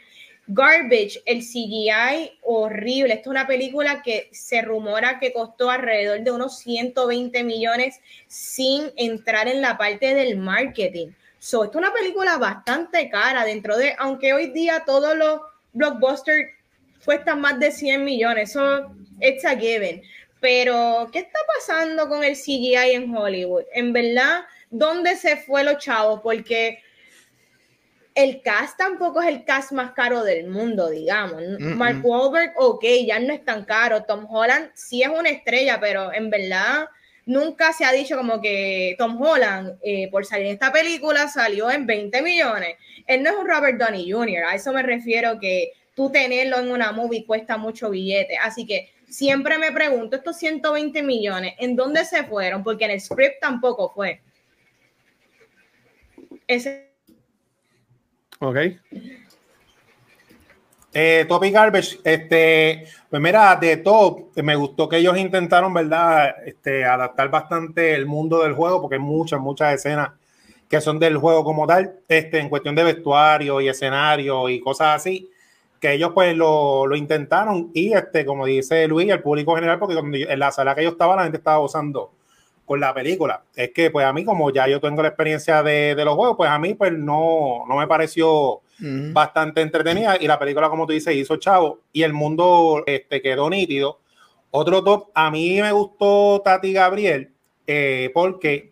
Garbage, el CGI horrible. Esta es una película que se rumora que costó alrededor de unos 120 millones sin entrar en la parte del marketing. So, esta es una película bastante cara dentro de, aunque hoy día todos los blockbusters cuestan más de 100 millones, eso it's a given. Pero, ¿qué está pasando con el CGI en Hollywood? En verdad, ¿dónde se fue los chavos? Porque el cast tampoco es el cast más caro del mundo, digamos. Mark Wahlberg, ok, ya no es tan caro. Tom Holland sí es una estrella, pero en verdad nunca se ha dicho como que Tom Holland, eh, por salir en esta película, salió en 20 millones. Él no es un Robert Downey Jr., a eso me refiero que tú tenerlo en una movie cuesta mucho billete. Así que siempre me pregunto, estos 120 millones, ¿en dónde se fueron? Porque en el script tampoco fue. Ese. Ok. Eh, top y Garbage, este, pues mira, de Top, me gustó que ellos intentaron, ¿verdad? Este, adaptar bastante el mundo del juego, porque hay muchas, muchas escenas que son del juego como tal, este, en cuestión de vestuario y escenario y cosas así, que ellos pues lo, lo intentaron y, este, como dice Luis, el público general, porque en la sala que yo estaba, la gente estaba gozando con la película. Es que, pues a mí, como ya yo tengo la experiencia de, de los juegos, pues a mí, pues no, no me pareció bastante entretenida y la película, como tú dices, hizo chavo y el mundo este, quedó nítido. Otro top, a mí me gustó Tati Gabriel eh, porque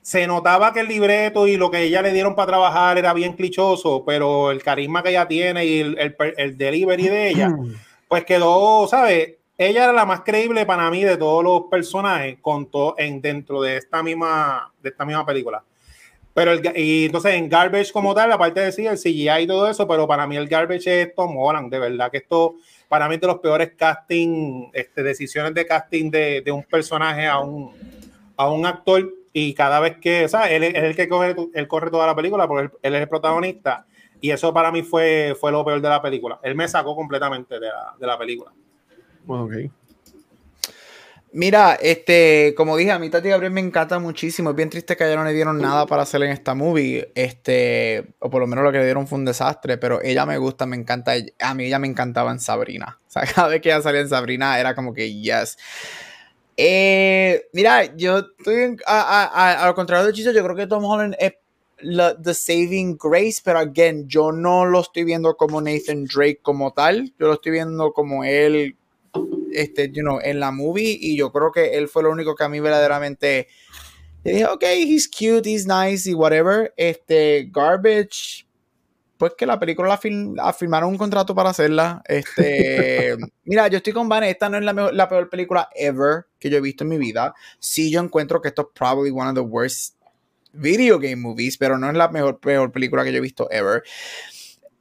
se notaba que el libreto y lo que ella le dieron para trabajar era bien clichoso, pero el carisma que ella tiene y el, el, el delivery de ella, (clears throat) pues quedó, ¿sabes? Ella era la más creíble para mí de todos los personajes con todo en, dentro de esta misma, de esta misma película. Pero el, y entonces en Garbage como tal, aparte de el CGI y todo eso, pero para mí el Garbage es Tom Holland, de verdad que esto para mí es de los peores casting, este, decisiones de casting de, de un personaje a un, a un actor y cada vez que, ¿sabes? Él, es el que corre, él corre toda la película porque él, es el protagonista y eso para mí fue, fue lo peor de la película. Él me sacó completamente de la, de la película. Ok. Mira, este, como dije, a mí Tati Gabriel me encanta muchísimo. Es bien triste que a ella no le dieron nada para hacer en esta movie. Este, o por lo menos lo que le dieron fue un desastre, pero ella me gusta, me encanta. A mí ella me encantaba en Sabrina. (laughs) O sea, cada vez que ella salía en Sabrina era como que yes. Eh, mira, yo estoy a, lo contrario de Chiso, yo creo que Tom Holland es the saving grace, pero again, yo no lo estoy viendo como Nathan Drake como tal. Yo lo estoy viendo como él este, you know, en la movie y yo creo que él fue lo único que a mí verdaderamente dije, ok, he's cute, he's nice y whatever. Este, Garbage, pues que la película la, firmaron un contrato para hacerla. Este, (laughs) mira, yo estoy con Van, esta no es la, la peor película ever que yo he visto en mi vida. Sí, yo encuentro que esto es probably one of the worst video game movies, pero no es la mejor, peor película que yo he visto ever.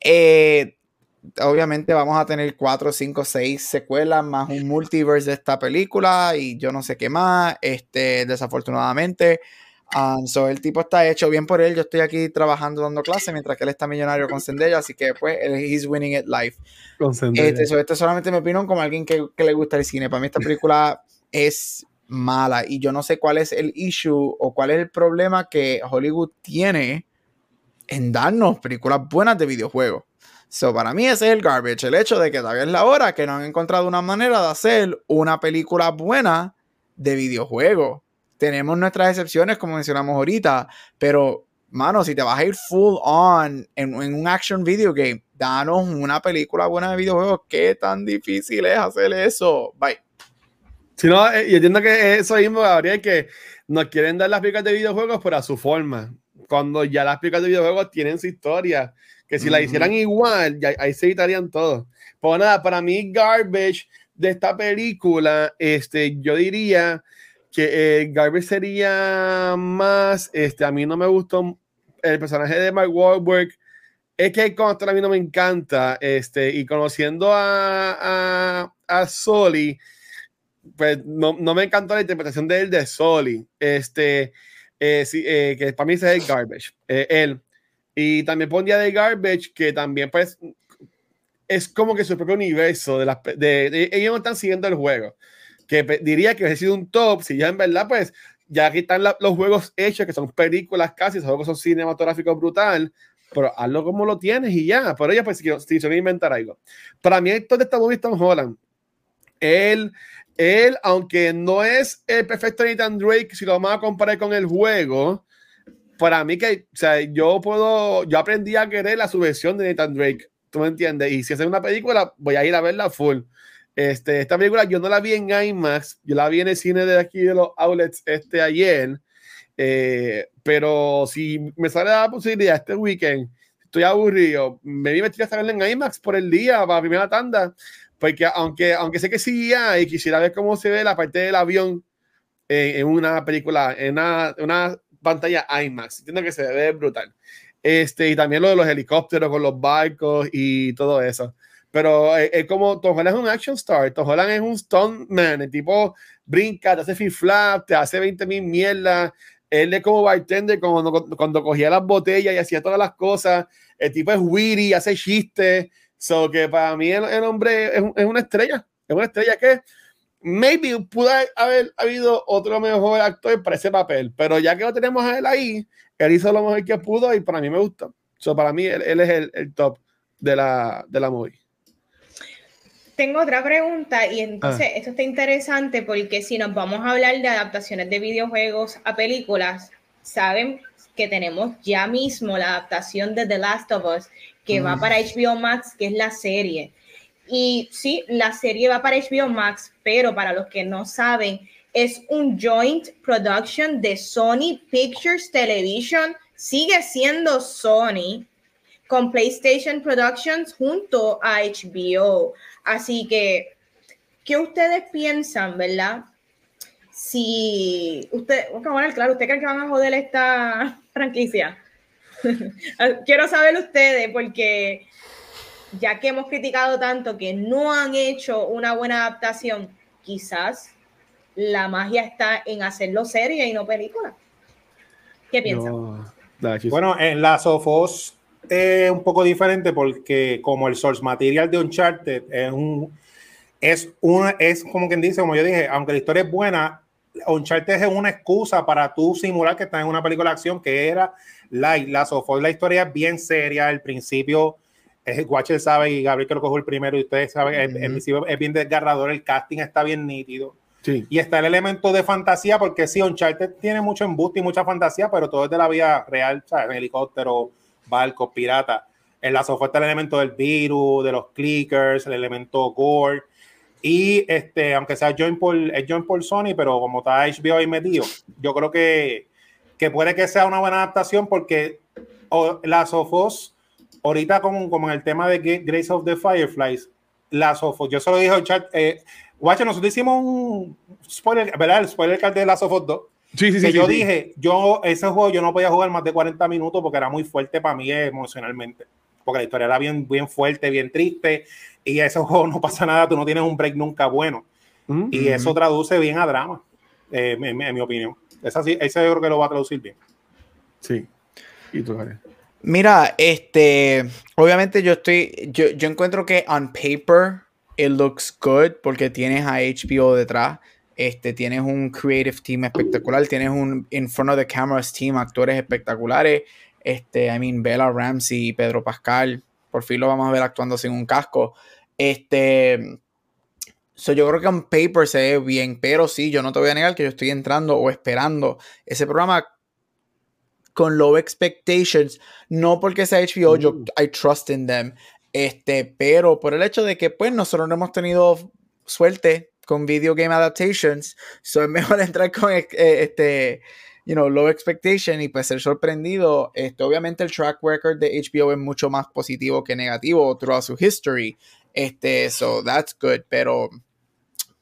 Eh, obviamente vamos a tener 4, 5, 6 secuelas más un multiverse de esta película y yo no sé qué más, este, desafortunadamente. Um, so el tipo está hecho bien por él. Yo estoy aquí trabajando dando clases mientras que él está millonario con Zendaya, así que pues él he's winning it life. Con Este, so, este solamente me opinión como alguien que, que, le gusta el cine. Para mí esta película es mala y yo no sé cuál es el issue o cuál es el problema que Hollywood tiene en darnos películas buenas de videojuegos. So, para mí ese es el garbage, el hecho de que todavía es la hora que no han encontrado una manera de hacer una película buena de videojuego. Tenemos nuestras excepciones, como mencionamos ahorita, pero, mano, si te vas a ir full on en, en un action video game, danos una película buena de videojuegos. ¿Qué tan difícil es hacer eso? Bye. Si no, eh, y entiendo que eso mismo habría que nos quieren dar las películas de videojuegos, pero a su forma. Cuando ya las películas de videojuegos tienen su historia, que si la hicieran igual, ya, ahí se evitarían todo. Pues nada, para mí, garbage de esta película, este, yo diría que eh, garbage sería más, este, a mí no me gustó el personaje de Mark Wahlberg. Es que el a mí no me encanta, este, y conociendo a, a, a Soli, pues no, no, me encantó la interpretación de él de Soli. Este, eh, sí, eh, que para mí ese es el garbage. Él. Y también pondría de garbage que también, pues, es como que su propio universo de las. De, ellos no están siguiendo el juego. Que diría que ha sido un top, si ya en verdad, pues, ya aquí están los juegos hechos, que son películas casi, esos juegos son cinematográficos brutal, pero hazlo como lo tienes y ya. Pero ella, pues, si, si inventar algo. Para mí, esto de esta movie Tom Holland, él él, aunque no es el perfecto Nathan Drake, si lo vamos a comparar con el juego, para mí que, o sea, yo puedo, yo aprendí a querer la subversión de Nathan Drake, ¿tú me entiendes? Y si hace una película, voy a ir a verla full. Este, esta película yo no la vi en IMAX, yo la vi en el cine de aquí de los outlets este ayer, eh, pero si me sale la posibilidad este weekend, estoy aburrido, me vi a verla en IMAX por el día, para la primera tanda, porque aunque, aunque sé que sí y quisiera ver cómo se ve la parte del avión en, una película, en una, una, pantalla IMAX, entiendo que se ve brutal. Este, y también lo de los helicópteros con los barcos y todo eso. Pero es, es como Tom Holland es un action star, Tom Holland es un stuntman, el tipo brinca, te hace flip flap, te hace 20 mil mierdas. Él es como bartender cuando, cuando cogía las botellas y hacía todas las cosas. El tipo es witty, hace chistes. So que para mí el, hombre es, es, una estrella, es una estrella que maybe pudo haber habido otro mejor actor para ese papel, pero ya que lo tenemos a él ahí, él hizo lo mejor que pudo y para mí me gusta. So para mí él, es el, el, top de la, de la movie. Tengo otra pregunta y entonces ah. esto está interesante porque si nos vamos a hablar de adaptaciones de videojuegos a películas, saben que tenemos ya mismo la adaptación de The Last of Us que va para HBO Max, que es la serie. Y sí, la serie va para HBO Max, pero para los que no saben, es un joint production de Sony Pictures Television, sigue siendo Sony, con PlayStation Productions junto a HBO. Así que, ¿qué ustedes piensan, verdad? Si usted, claro, ¿usted cree que van a joder esta (laughs) franquicia? (laughs) Quiero saber ustedes, porque ya que hemos criticado tanto que no han hecho una buena adaptación, quizás la magia está en hacerlo serie y no película. ¿Qué piensan? bueno, en la Sofos es un poco diferente porque como el source material de Uncharted es un es una es como quien dice, como yo dije, aunque la historia es buena, Uncharted es una excusa para tú simular que estás en una película de acción que era light. La Sofos, la historia es bien seria. El principio, Watcher sabe y Gabriel que lo cogió el primero y ustedes saben, el, principio es bien desgarrador. El casting está bien nítido. Sí. Y está el elemento de fantasía, porque sí, Uncharted tiene mucho embuste y mucha fantasía, pero todo es de la vida real, ¿sabes? helicóptero, barcos, pirata. En la software está el elemento del virus, de los clickers, el elemento gore Y este, aunque sea join por, es join por Sony, pero como está HBO ahí metido, yo creo que, que puede que sea una buena adaptación porque las Sofos, ahorita como, como en el tema de Grace of the Fireflies, las Sofos, yo solo dije al chat, eh, nosotros hicimos un spoiler, ¿verdad? El spoiler card de las Sofos 2. Sí, sí, sí, yo dije, yo ese juego yo no podía jugar más de 40 minutos porque era muy fuerte para mí emocionalmente. Porque la historia era bien, bien fuerte, bien triste y ese juego no pasa nada, tú no tienes un break nunca bueno. Mm, y mm, eso mm. traduce bien a drama, eh, en, mi opinión. Es así, ese yo creo que lo va a traducir bien. Sí. ¿Y tú, Mira, este, obviamente yo estoy, yo, yo encuentro que on paper it looks good porque tienes a HBO detrás, este, tienes un creative team espectacular, tienes un in front of the cameras team, actores espectaculares, este, I mean, Bella Ramsey, Pedro Pascal, por fin lo vamos a ver actuando sin un casco. Este, so yo creo que en paper se ve bien, pero sí, yo no te voy a negar que yo estoy entrando o esperando ese programa con low expectations, no porque sea HBO, yo mm. I trust in them, este, pero por el hecho de que pues nosotros no hemos tenido suerte con video game adaptations, so es mejor (laughs) entrar con eh, este, you know, low expectation y pues ser sorprendido. Este, obviamente el track record de HBO es mucho más positivo que negativo throughout su history. Este, so that's good, pero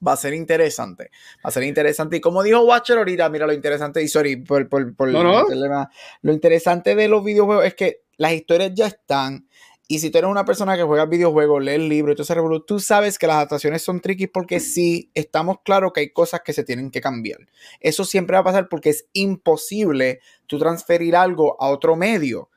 va a ser interesante. Va a ser interesante. Y como dijo Watcher ahorita, mira lo interesante, y sorry por, por, por lo interesante de los videojuegos es que las historias ya están. Y si tú eres una persona que juega videojuegos, lee el libro y todo ese tú sabes que las adaptaciones son tricky porque sí, estamos claros que hay cosas que se tienen que cambiar. Eso siempre va a pasar porque es imposible tú transferir algo a otro medio.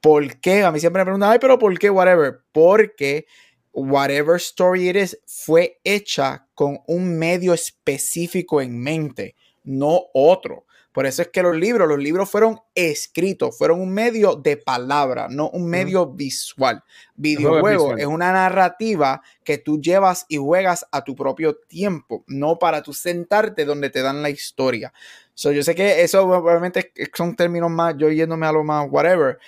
¿Por qué? A mí siempre me preguntan, ay, pero ¿por qué? Whatever. Porque whatever story it is fue hecha con un medio específico en mente, no otro. Por eso es que los libros, los libros fueron escritos, fueron un medio de palabra, no un medio visual. Videojuego es, una narrativa que tú llevas y juegas a tu propio tiempo, no para tú sentarte donde te dan la historia. So, yo sé que eso obviamente son términos más, yo yéndome a lo más whatever,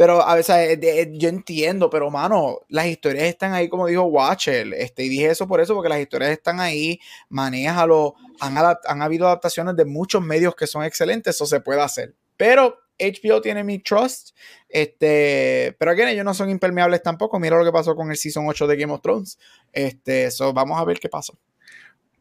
pero a veces yo entiendo, pero mano, las historias están ahí, como dijo Watcher. Este, y dije eso por eso, porque las historias están ahí, manéjalo. Han, han habido adaptaciones de muchos medios que son excelentes, eso se puede hacer. Pero HBO tiene mi trust. Este, pero aquí ellos no son impermeables tampoco. Mira lo que pasó con el Season 8 de Game of Thrones. Este, eso vamos a ver qué pasó.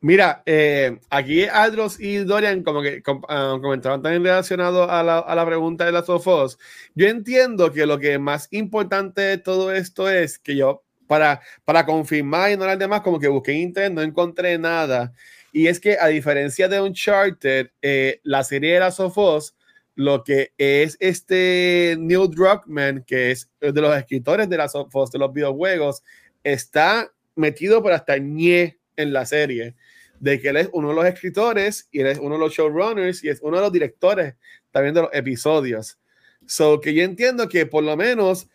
Mira, eh, aquí Adros y Dorian como que ah, comentaban también relacionado a la, a la, pregunta de las Sofos. Yo entiendo que lo que más importante de todo esto es que yo, para, para confirmar y no las demás, como que busqué en internet, no encontré nada. Y es que a diferencia de Uncharted, eh, la serie de las Sofos, lo que es este Neil Druckmann, que es de los escritores de las Sofos, de los videojuegos, está metido por hasta ñe en la serie de que él es uno de los escritores y es uno de los showrunners y es uno de los directores también de los episodios. So que yo entiendo que por lo menos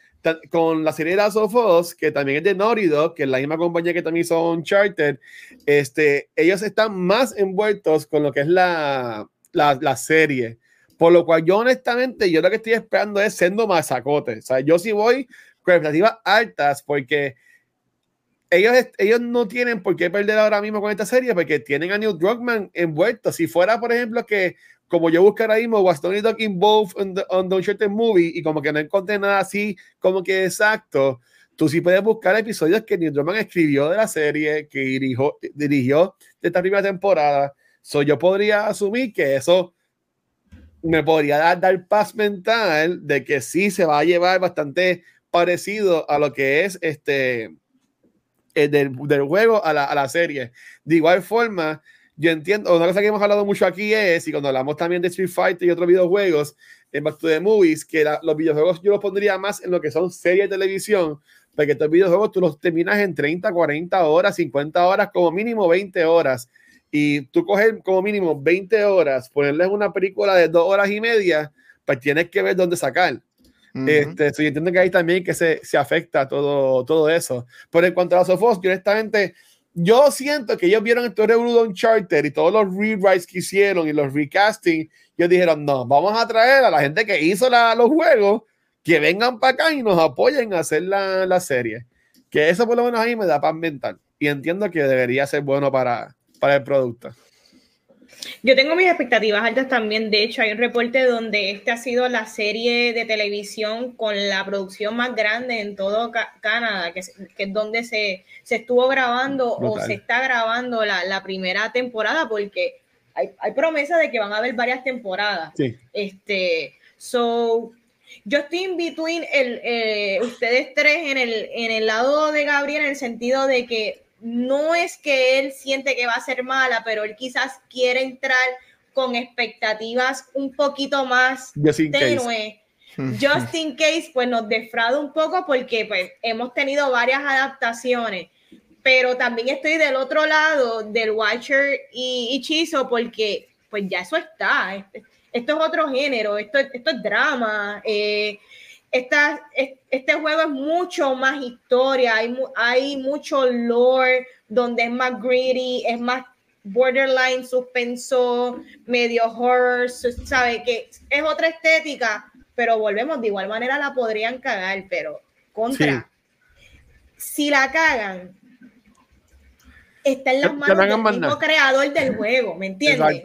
con la serie Last of Us, que también es de Naughty que es la misma compañía que también hizo Uncharted, este, ellos están más envueltos con lo que es la, la, la serie. Por lo cual yo honestamente, yo lo que estoy esperando es siendo masacote. O sea, yo sí voy con expectativas altas porque ellos, ellos no tienen por qué perder ahora mismo con esta serie porque tienen a Neil Druckmann envuelto. Si fuera, por ejemplo, que como yo busco ahora mismo, was Tony Duck involved on the, on the movie y como que no encontré nada así como que exacto, tú sí puedes buscar episodios que Neil Druckmann escribió de la serie, que dirigió, dirigió de esta primera temporada. So, yo podría asumir que eso me podría dar, dar paz mental de que sí se va a llevar bastante parecido a lo que es este eh, del, del, juego a la, a la, serie. De igual forma, yo entiendo, una cosa que hemos hablado mucho aquí es, y cuando hablamos también de Street Fighter y otros videojuegos, en Back to the Movies, que los videojuegos yo los pondría más en lo que son series de televisión, porque estos videojuegos tú los terminas en 30, 40 horas, 50 horas, como mínimo 20 horas. Y tú coges como mínimo 20 horas, ponerles una película de dos horas y media, pues tienes que ver dónde sacar este, yo entiendo que ahí también que se, se, afecta todo, todo eso. Pero en cuanto a los yo honestamente, yo siento que ellos vieron el Revolution Charter y todos los rewrites que hicieron y los recasting, ellos dijeron, no, vamos a traer a la gente que hizo la, los juegos, que vengan para acá y nos apoyen a hacer la, la, serie. Que eso por lo menos ahí me da para mental. y entiendo que debería ser bueno para, para el producto. Yo tengo mis expectativas altas también. De hecho, hay un reporte donde este ha sido la serie de televisión con la producción más grande en todo Canadá, que, es donde se, estuvo grabando o se está grabando la, primera temporada, porque hay, hay, promesa de que van a haber varias temporadas. Este, so, yo estoy en between el, eh, ustedes tres en el, en el lado de Gabriel en el sentido de que no es que él siente que va a ser mala, pero él quizás quiere entrar con expectativas un poquito más tenue. (laughs) Just in case, pues nos defrauda un poco porque pues, hemos tenido varias adaptaciones, pero también estoy del otro lado del Watcher y Chizo porque pues ya eso está. Esto es otro género, esto, esto es drama. Eh, este juego es mucho más historia, hay, hay mucho lore donde es más greedy, es más borderline, suspenso, medio horror, sabe que es otra estética, pero volvemos, de igual manera la podrían cagar, pero contra. Si la cagan, está en las manos del mismo creador del juego, ¿me entiendes?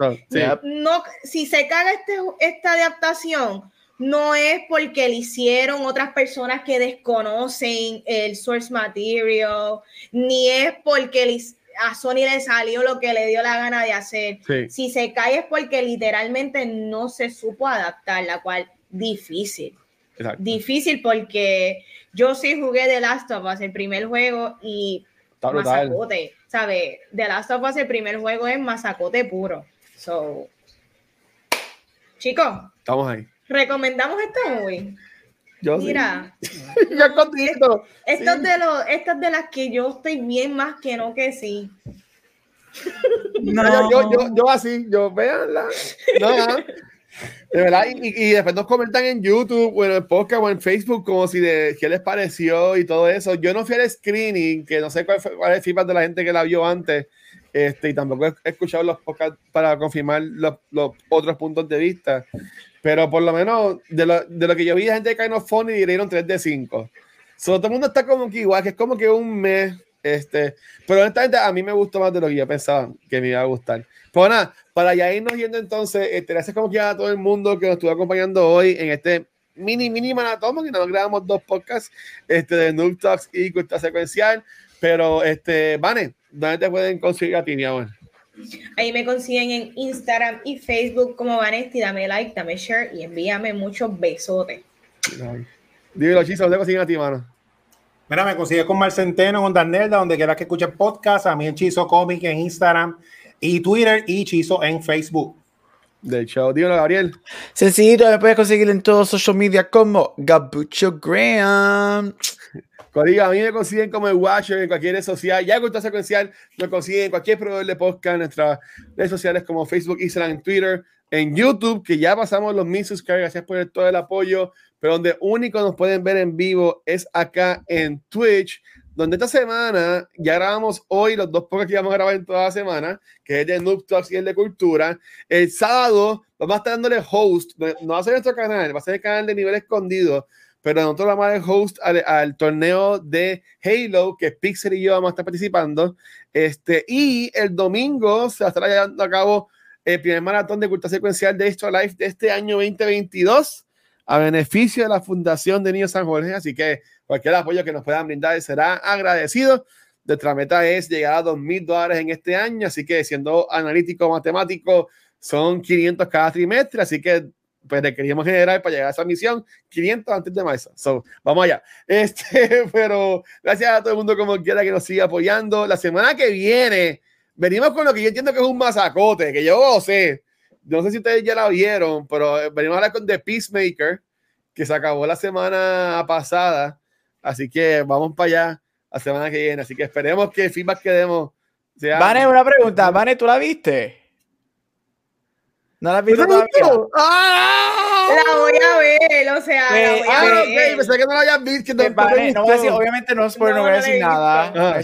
No, si se caga este, esta adaptación, no es porque le hicieron otras personas que desconocen el source material, ni es porque a Sony le salió lo que le dio la gana de hacer. Si se cae es porque literalmente no se supo adaptar, la cual difícil. Difícil porque yo sí jugué The Last of Us, el primer juego, y masacote, ¿sabes? The Last of Us, el primer juego es masacote puro. So, chicos. Estamos ahí. ¿Recomendamos este movie? Yo Mira, (laughs) ya contigo. Esto es de los, estas de las que yo estoy bien más que no que sí. No. Yo, yo, yo, así, yo véanla. No, de verdad, y, y, después nos comentan en YouTube o en el podcast o en Facebook como si de qué les pareció y todo eso. Yo no fui al screening, que no sé cuál, fue, cuál es el feedback de la gente que la vio antes, este, y tampoco he escuchado los podcasts para confirmar los, los otros puntos de vista. Pero por lo menos de lo, de lo que yo vi, la gente de Kind of Funny dieron 3 de 5. todo el mundo está como que igual, que es como que un mes. Este, pero honestamente a mí me gustó más de lo que yo pensaba que me iba a gustar. Pues nada, para ya irnos yendo entonces, este, gracias como que a todo el mundo que nos estuvo acompañando hoy en este mini, mini maratón, que nos grabamos dos podcasts este, de Noob Talks y Cultura Secuencial. Pero, este, Vane, ¿dónde te pueden conseguir a ti, mi amor? Ahí me consiguen en Instagram y Facebook como Vanesti. Dame like, dame share y envíame muchos besotes. Dímelo, Chizo, ¿dónde consiguen a ti, mano? Mira, me consigue con Marcenteno, con Darnelda, donde quieras que escuchen podcast. A mí en Chizo Comic en Instagram y Twitter y Chizo en Facebook. Del show, dímelo, Gabriel. Sencillo, me puedes conseguir en todos social media como Gabucho Graham. Codiga, a mí me consiguen como el Watcher en cualquier red social. Ya Cultura Secuencial me consiguen en cualquier proveedor de podcast en nuestras redes sociales como Facebook, Instagram, Twitter, en YouTube, que ya pasamos los mil subscribers. Gracias por todo el apoyo. Pero donde único nos pueden ver en vivo es acá en Twitch, donde esta semana ya grabamos hoy los dos podcasts que vamos a grabar en toda la semana, que es el de Noob Talks y el de Cultura. El sábado vamos a estar dándole host, no va a ser nuestro canal, va a ser el canal de nivel escondido pero nosotros vamos a dar host al, torneo de Halo, que Pixel y yo vamos a estar participando. Este, y el domingo se va a estar llevando a cabo el primer maratón de cultura secuencial de Extra Life de este año 2022 a beneficio de la Fundación de Niños San Jorge. Así que cualquier apoyo que nos puedan brindar será agradecido. Nuestra meta es llegar a dos mil dólares en este año, así que siendo analítico matemático, son 500 cada trimestre, así que pues queríamos generar para llegar a esa misión 500 antes de marzo. So, vamos allá. (laughs) Este, pero gracias a todo el mundo como quiera que nos siga apoyando. La semana que viene venimos con lo que yo entiendo que es un masacote, que yo sé. No sé si ustedes ya la vieron, pero eh, venimos a hablar con The Peacemaker, que se acabó la semana pasada. Así que vamos para allá la semana que viene. Así que esperemos que el feedback que demos sea. Vane, una pregunta. Vane, ¿tú la viste? ¿No la has visto todavía? ¡Ah! La voy a ver, o sea, la voy a ah, ver. ok, pensé que no la habías visto. no, vale, no voy a decir, obviamente no, no, no voy a decir nada. Ah.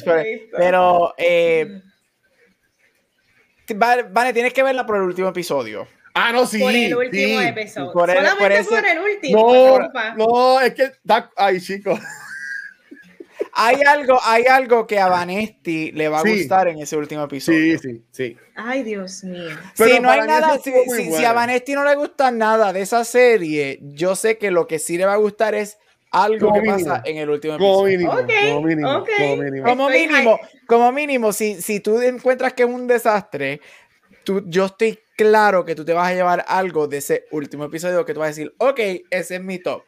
Pero, eh, vale, tienes que verla por el último episodio. Ah, no, sí. Por el último sí. episodio. Por el, Solamente por, ese, por, el último. No, no, es que. Ay, chicos. Hay algo, hay algo que a Vanesti le va a Sí. gustar en ese último episodio. Sí, sí, sí. Ay, Dios mío. Pero si no hay nada, si, si- si a Vanesti no le gusta nada de esa serie, yo sé que lo que sí le va a gustar es algo Como que mínimo. pasa en el último Como episodio. mínimo, Ok, como mínimo, ok. como mínimo. Como mínimo, como mínimo, si, si tú encuentras que es un desastre, tú, yo estoy claro que tú te vas a llevar algo de ese último episodio que tú vas a decir, ok, ese es mi top.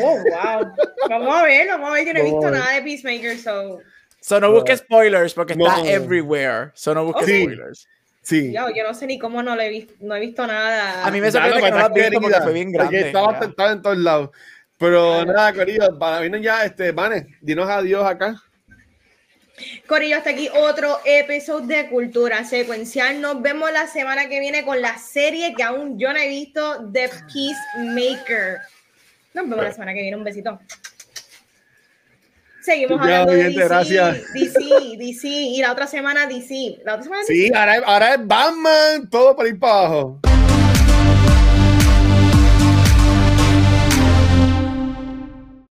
Oh, wow. Vamos a ver, vamos a ver. Yo no he visto nada de Peacemaker, so. So no busques spoilers porque No. está everywhere. So no busques Sí. spoilers. Sí. Yo, yo no sé ni cómo no, le he visto, no he visto nada. A mí me sorprende lo que no lo has visto porque fue bien grande. Estaba, estaba en todos lados. Pero Claro. nada, querido, para mí no ya, este, Vane, dinos adiós acá. Corillo, hasta aquí otro episodio de Cultura Secuencial. Nos vemos la semana que viene con la serie que aún yo no he visto, The Peacemaker. Nos vemos la semana que viene. Un besito. Seguimos Ya, hablando de DC, gracias. DC, DC. Y la otra semana DC. La otra semana Sí, ahora, ahora es Batman, todo por ir para abajo.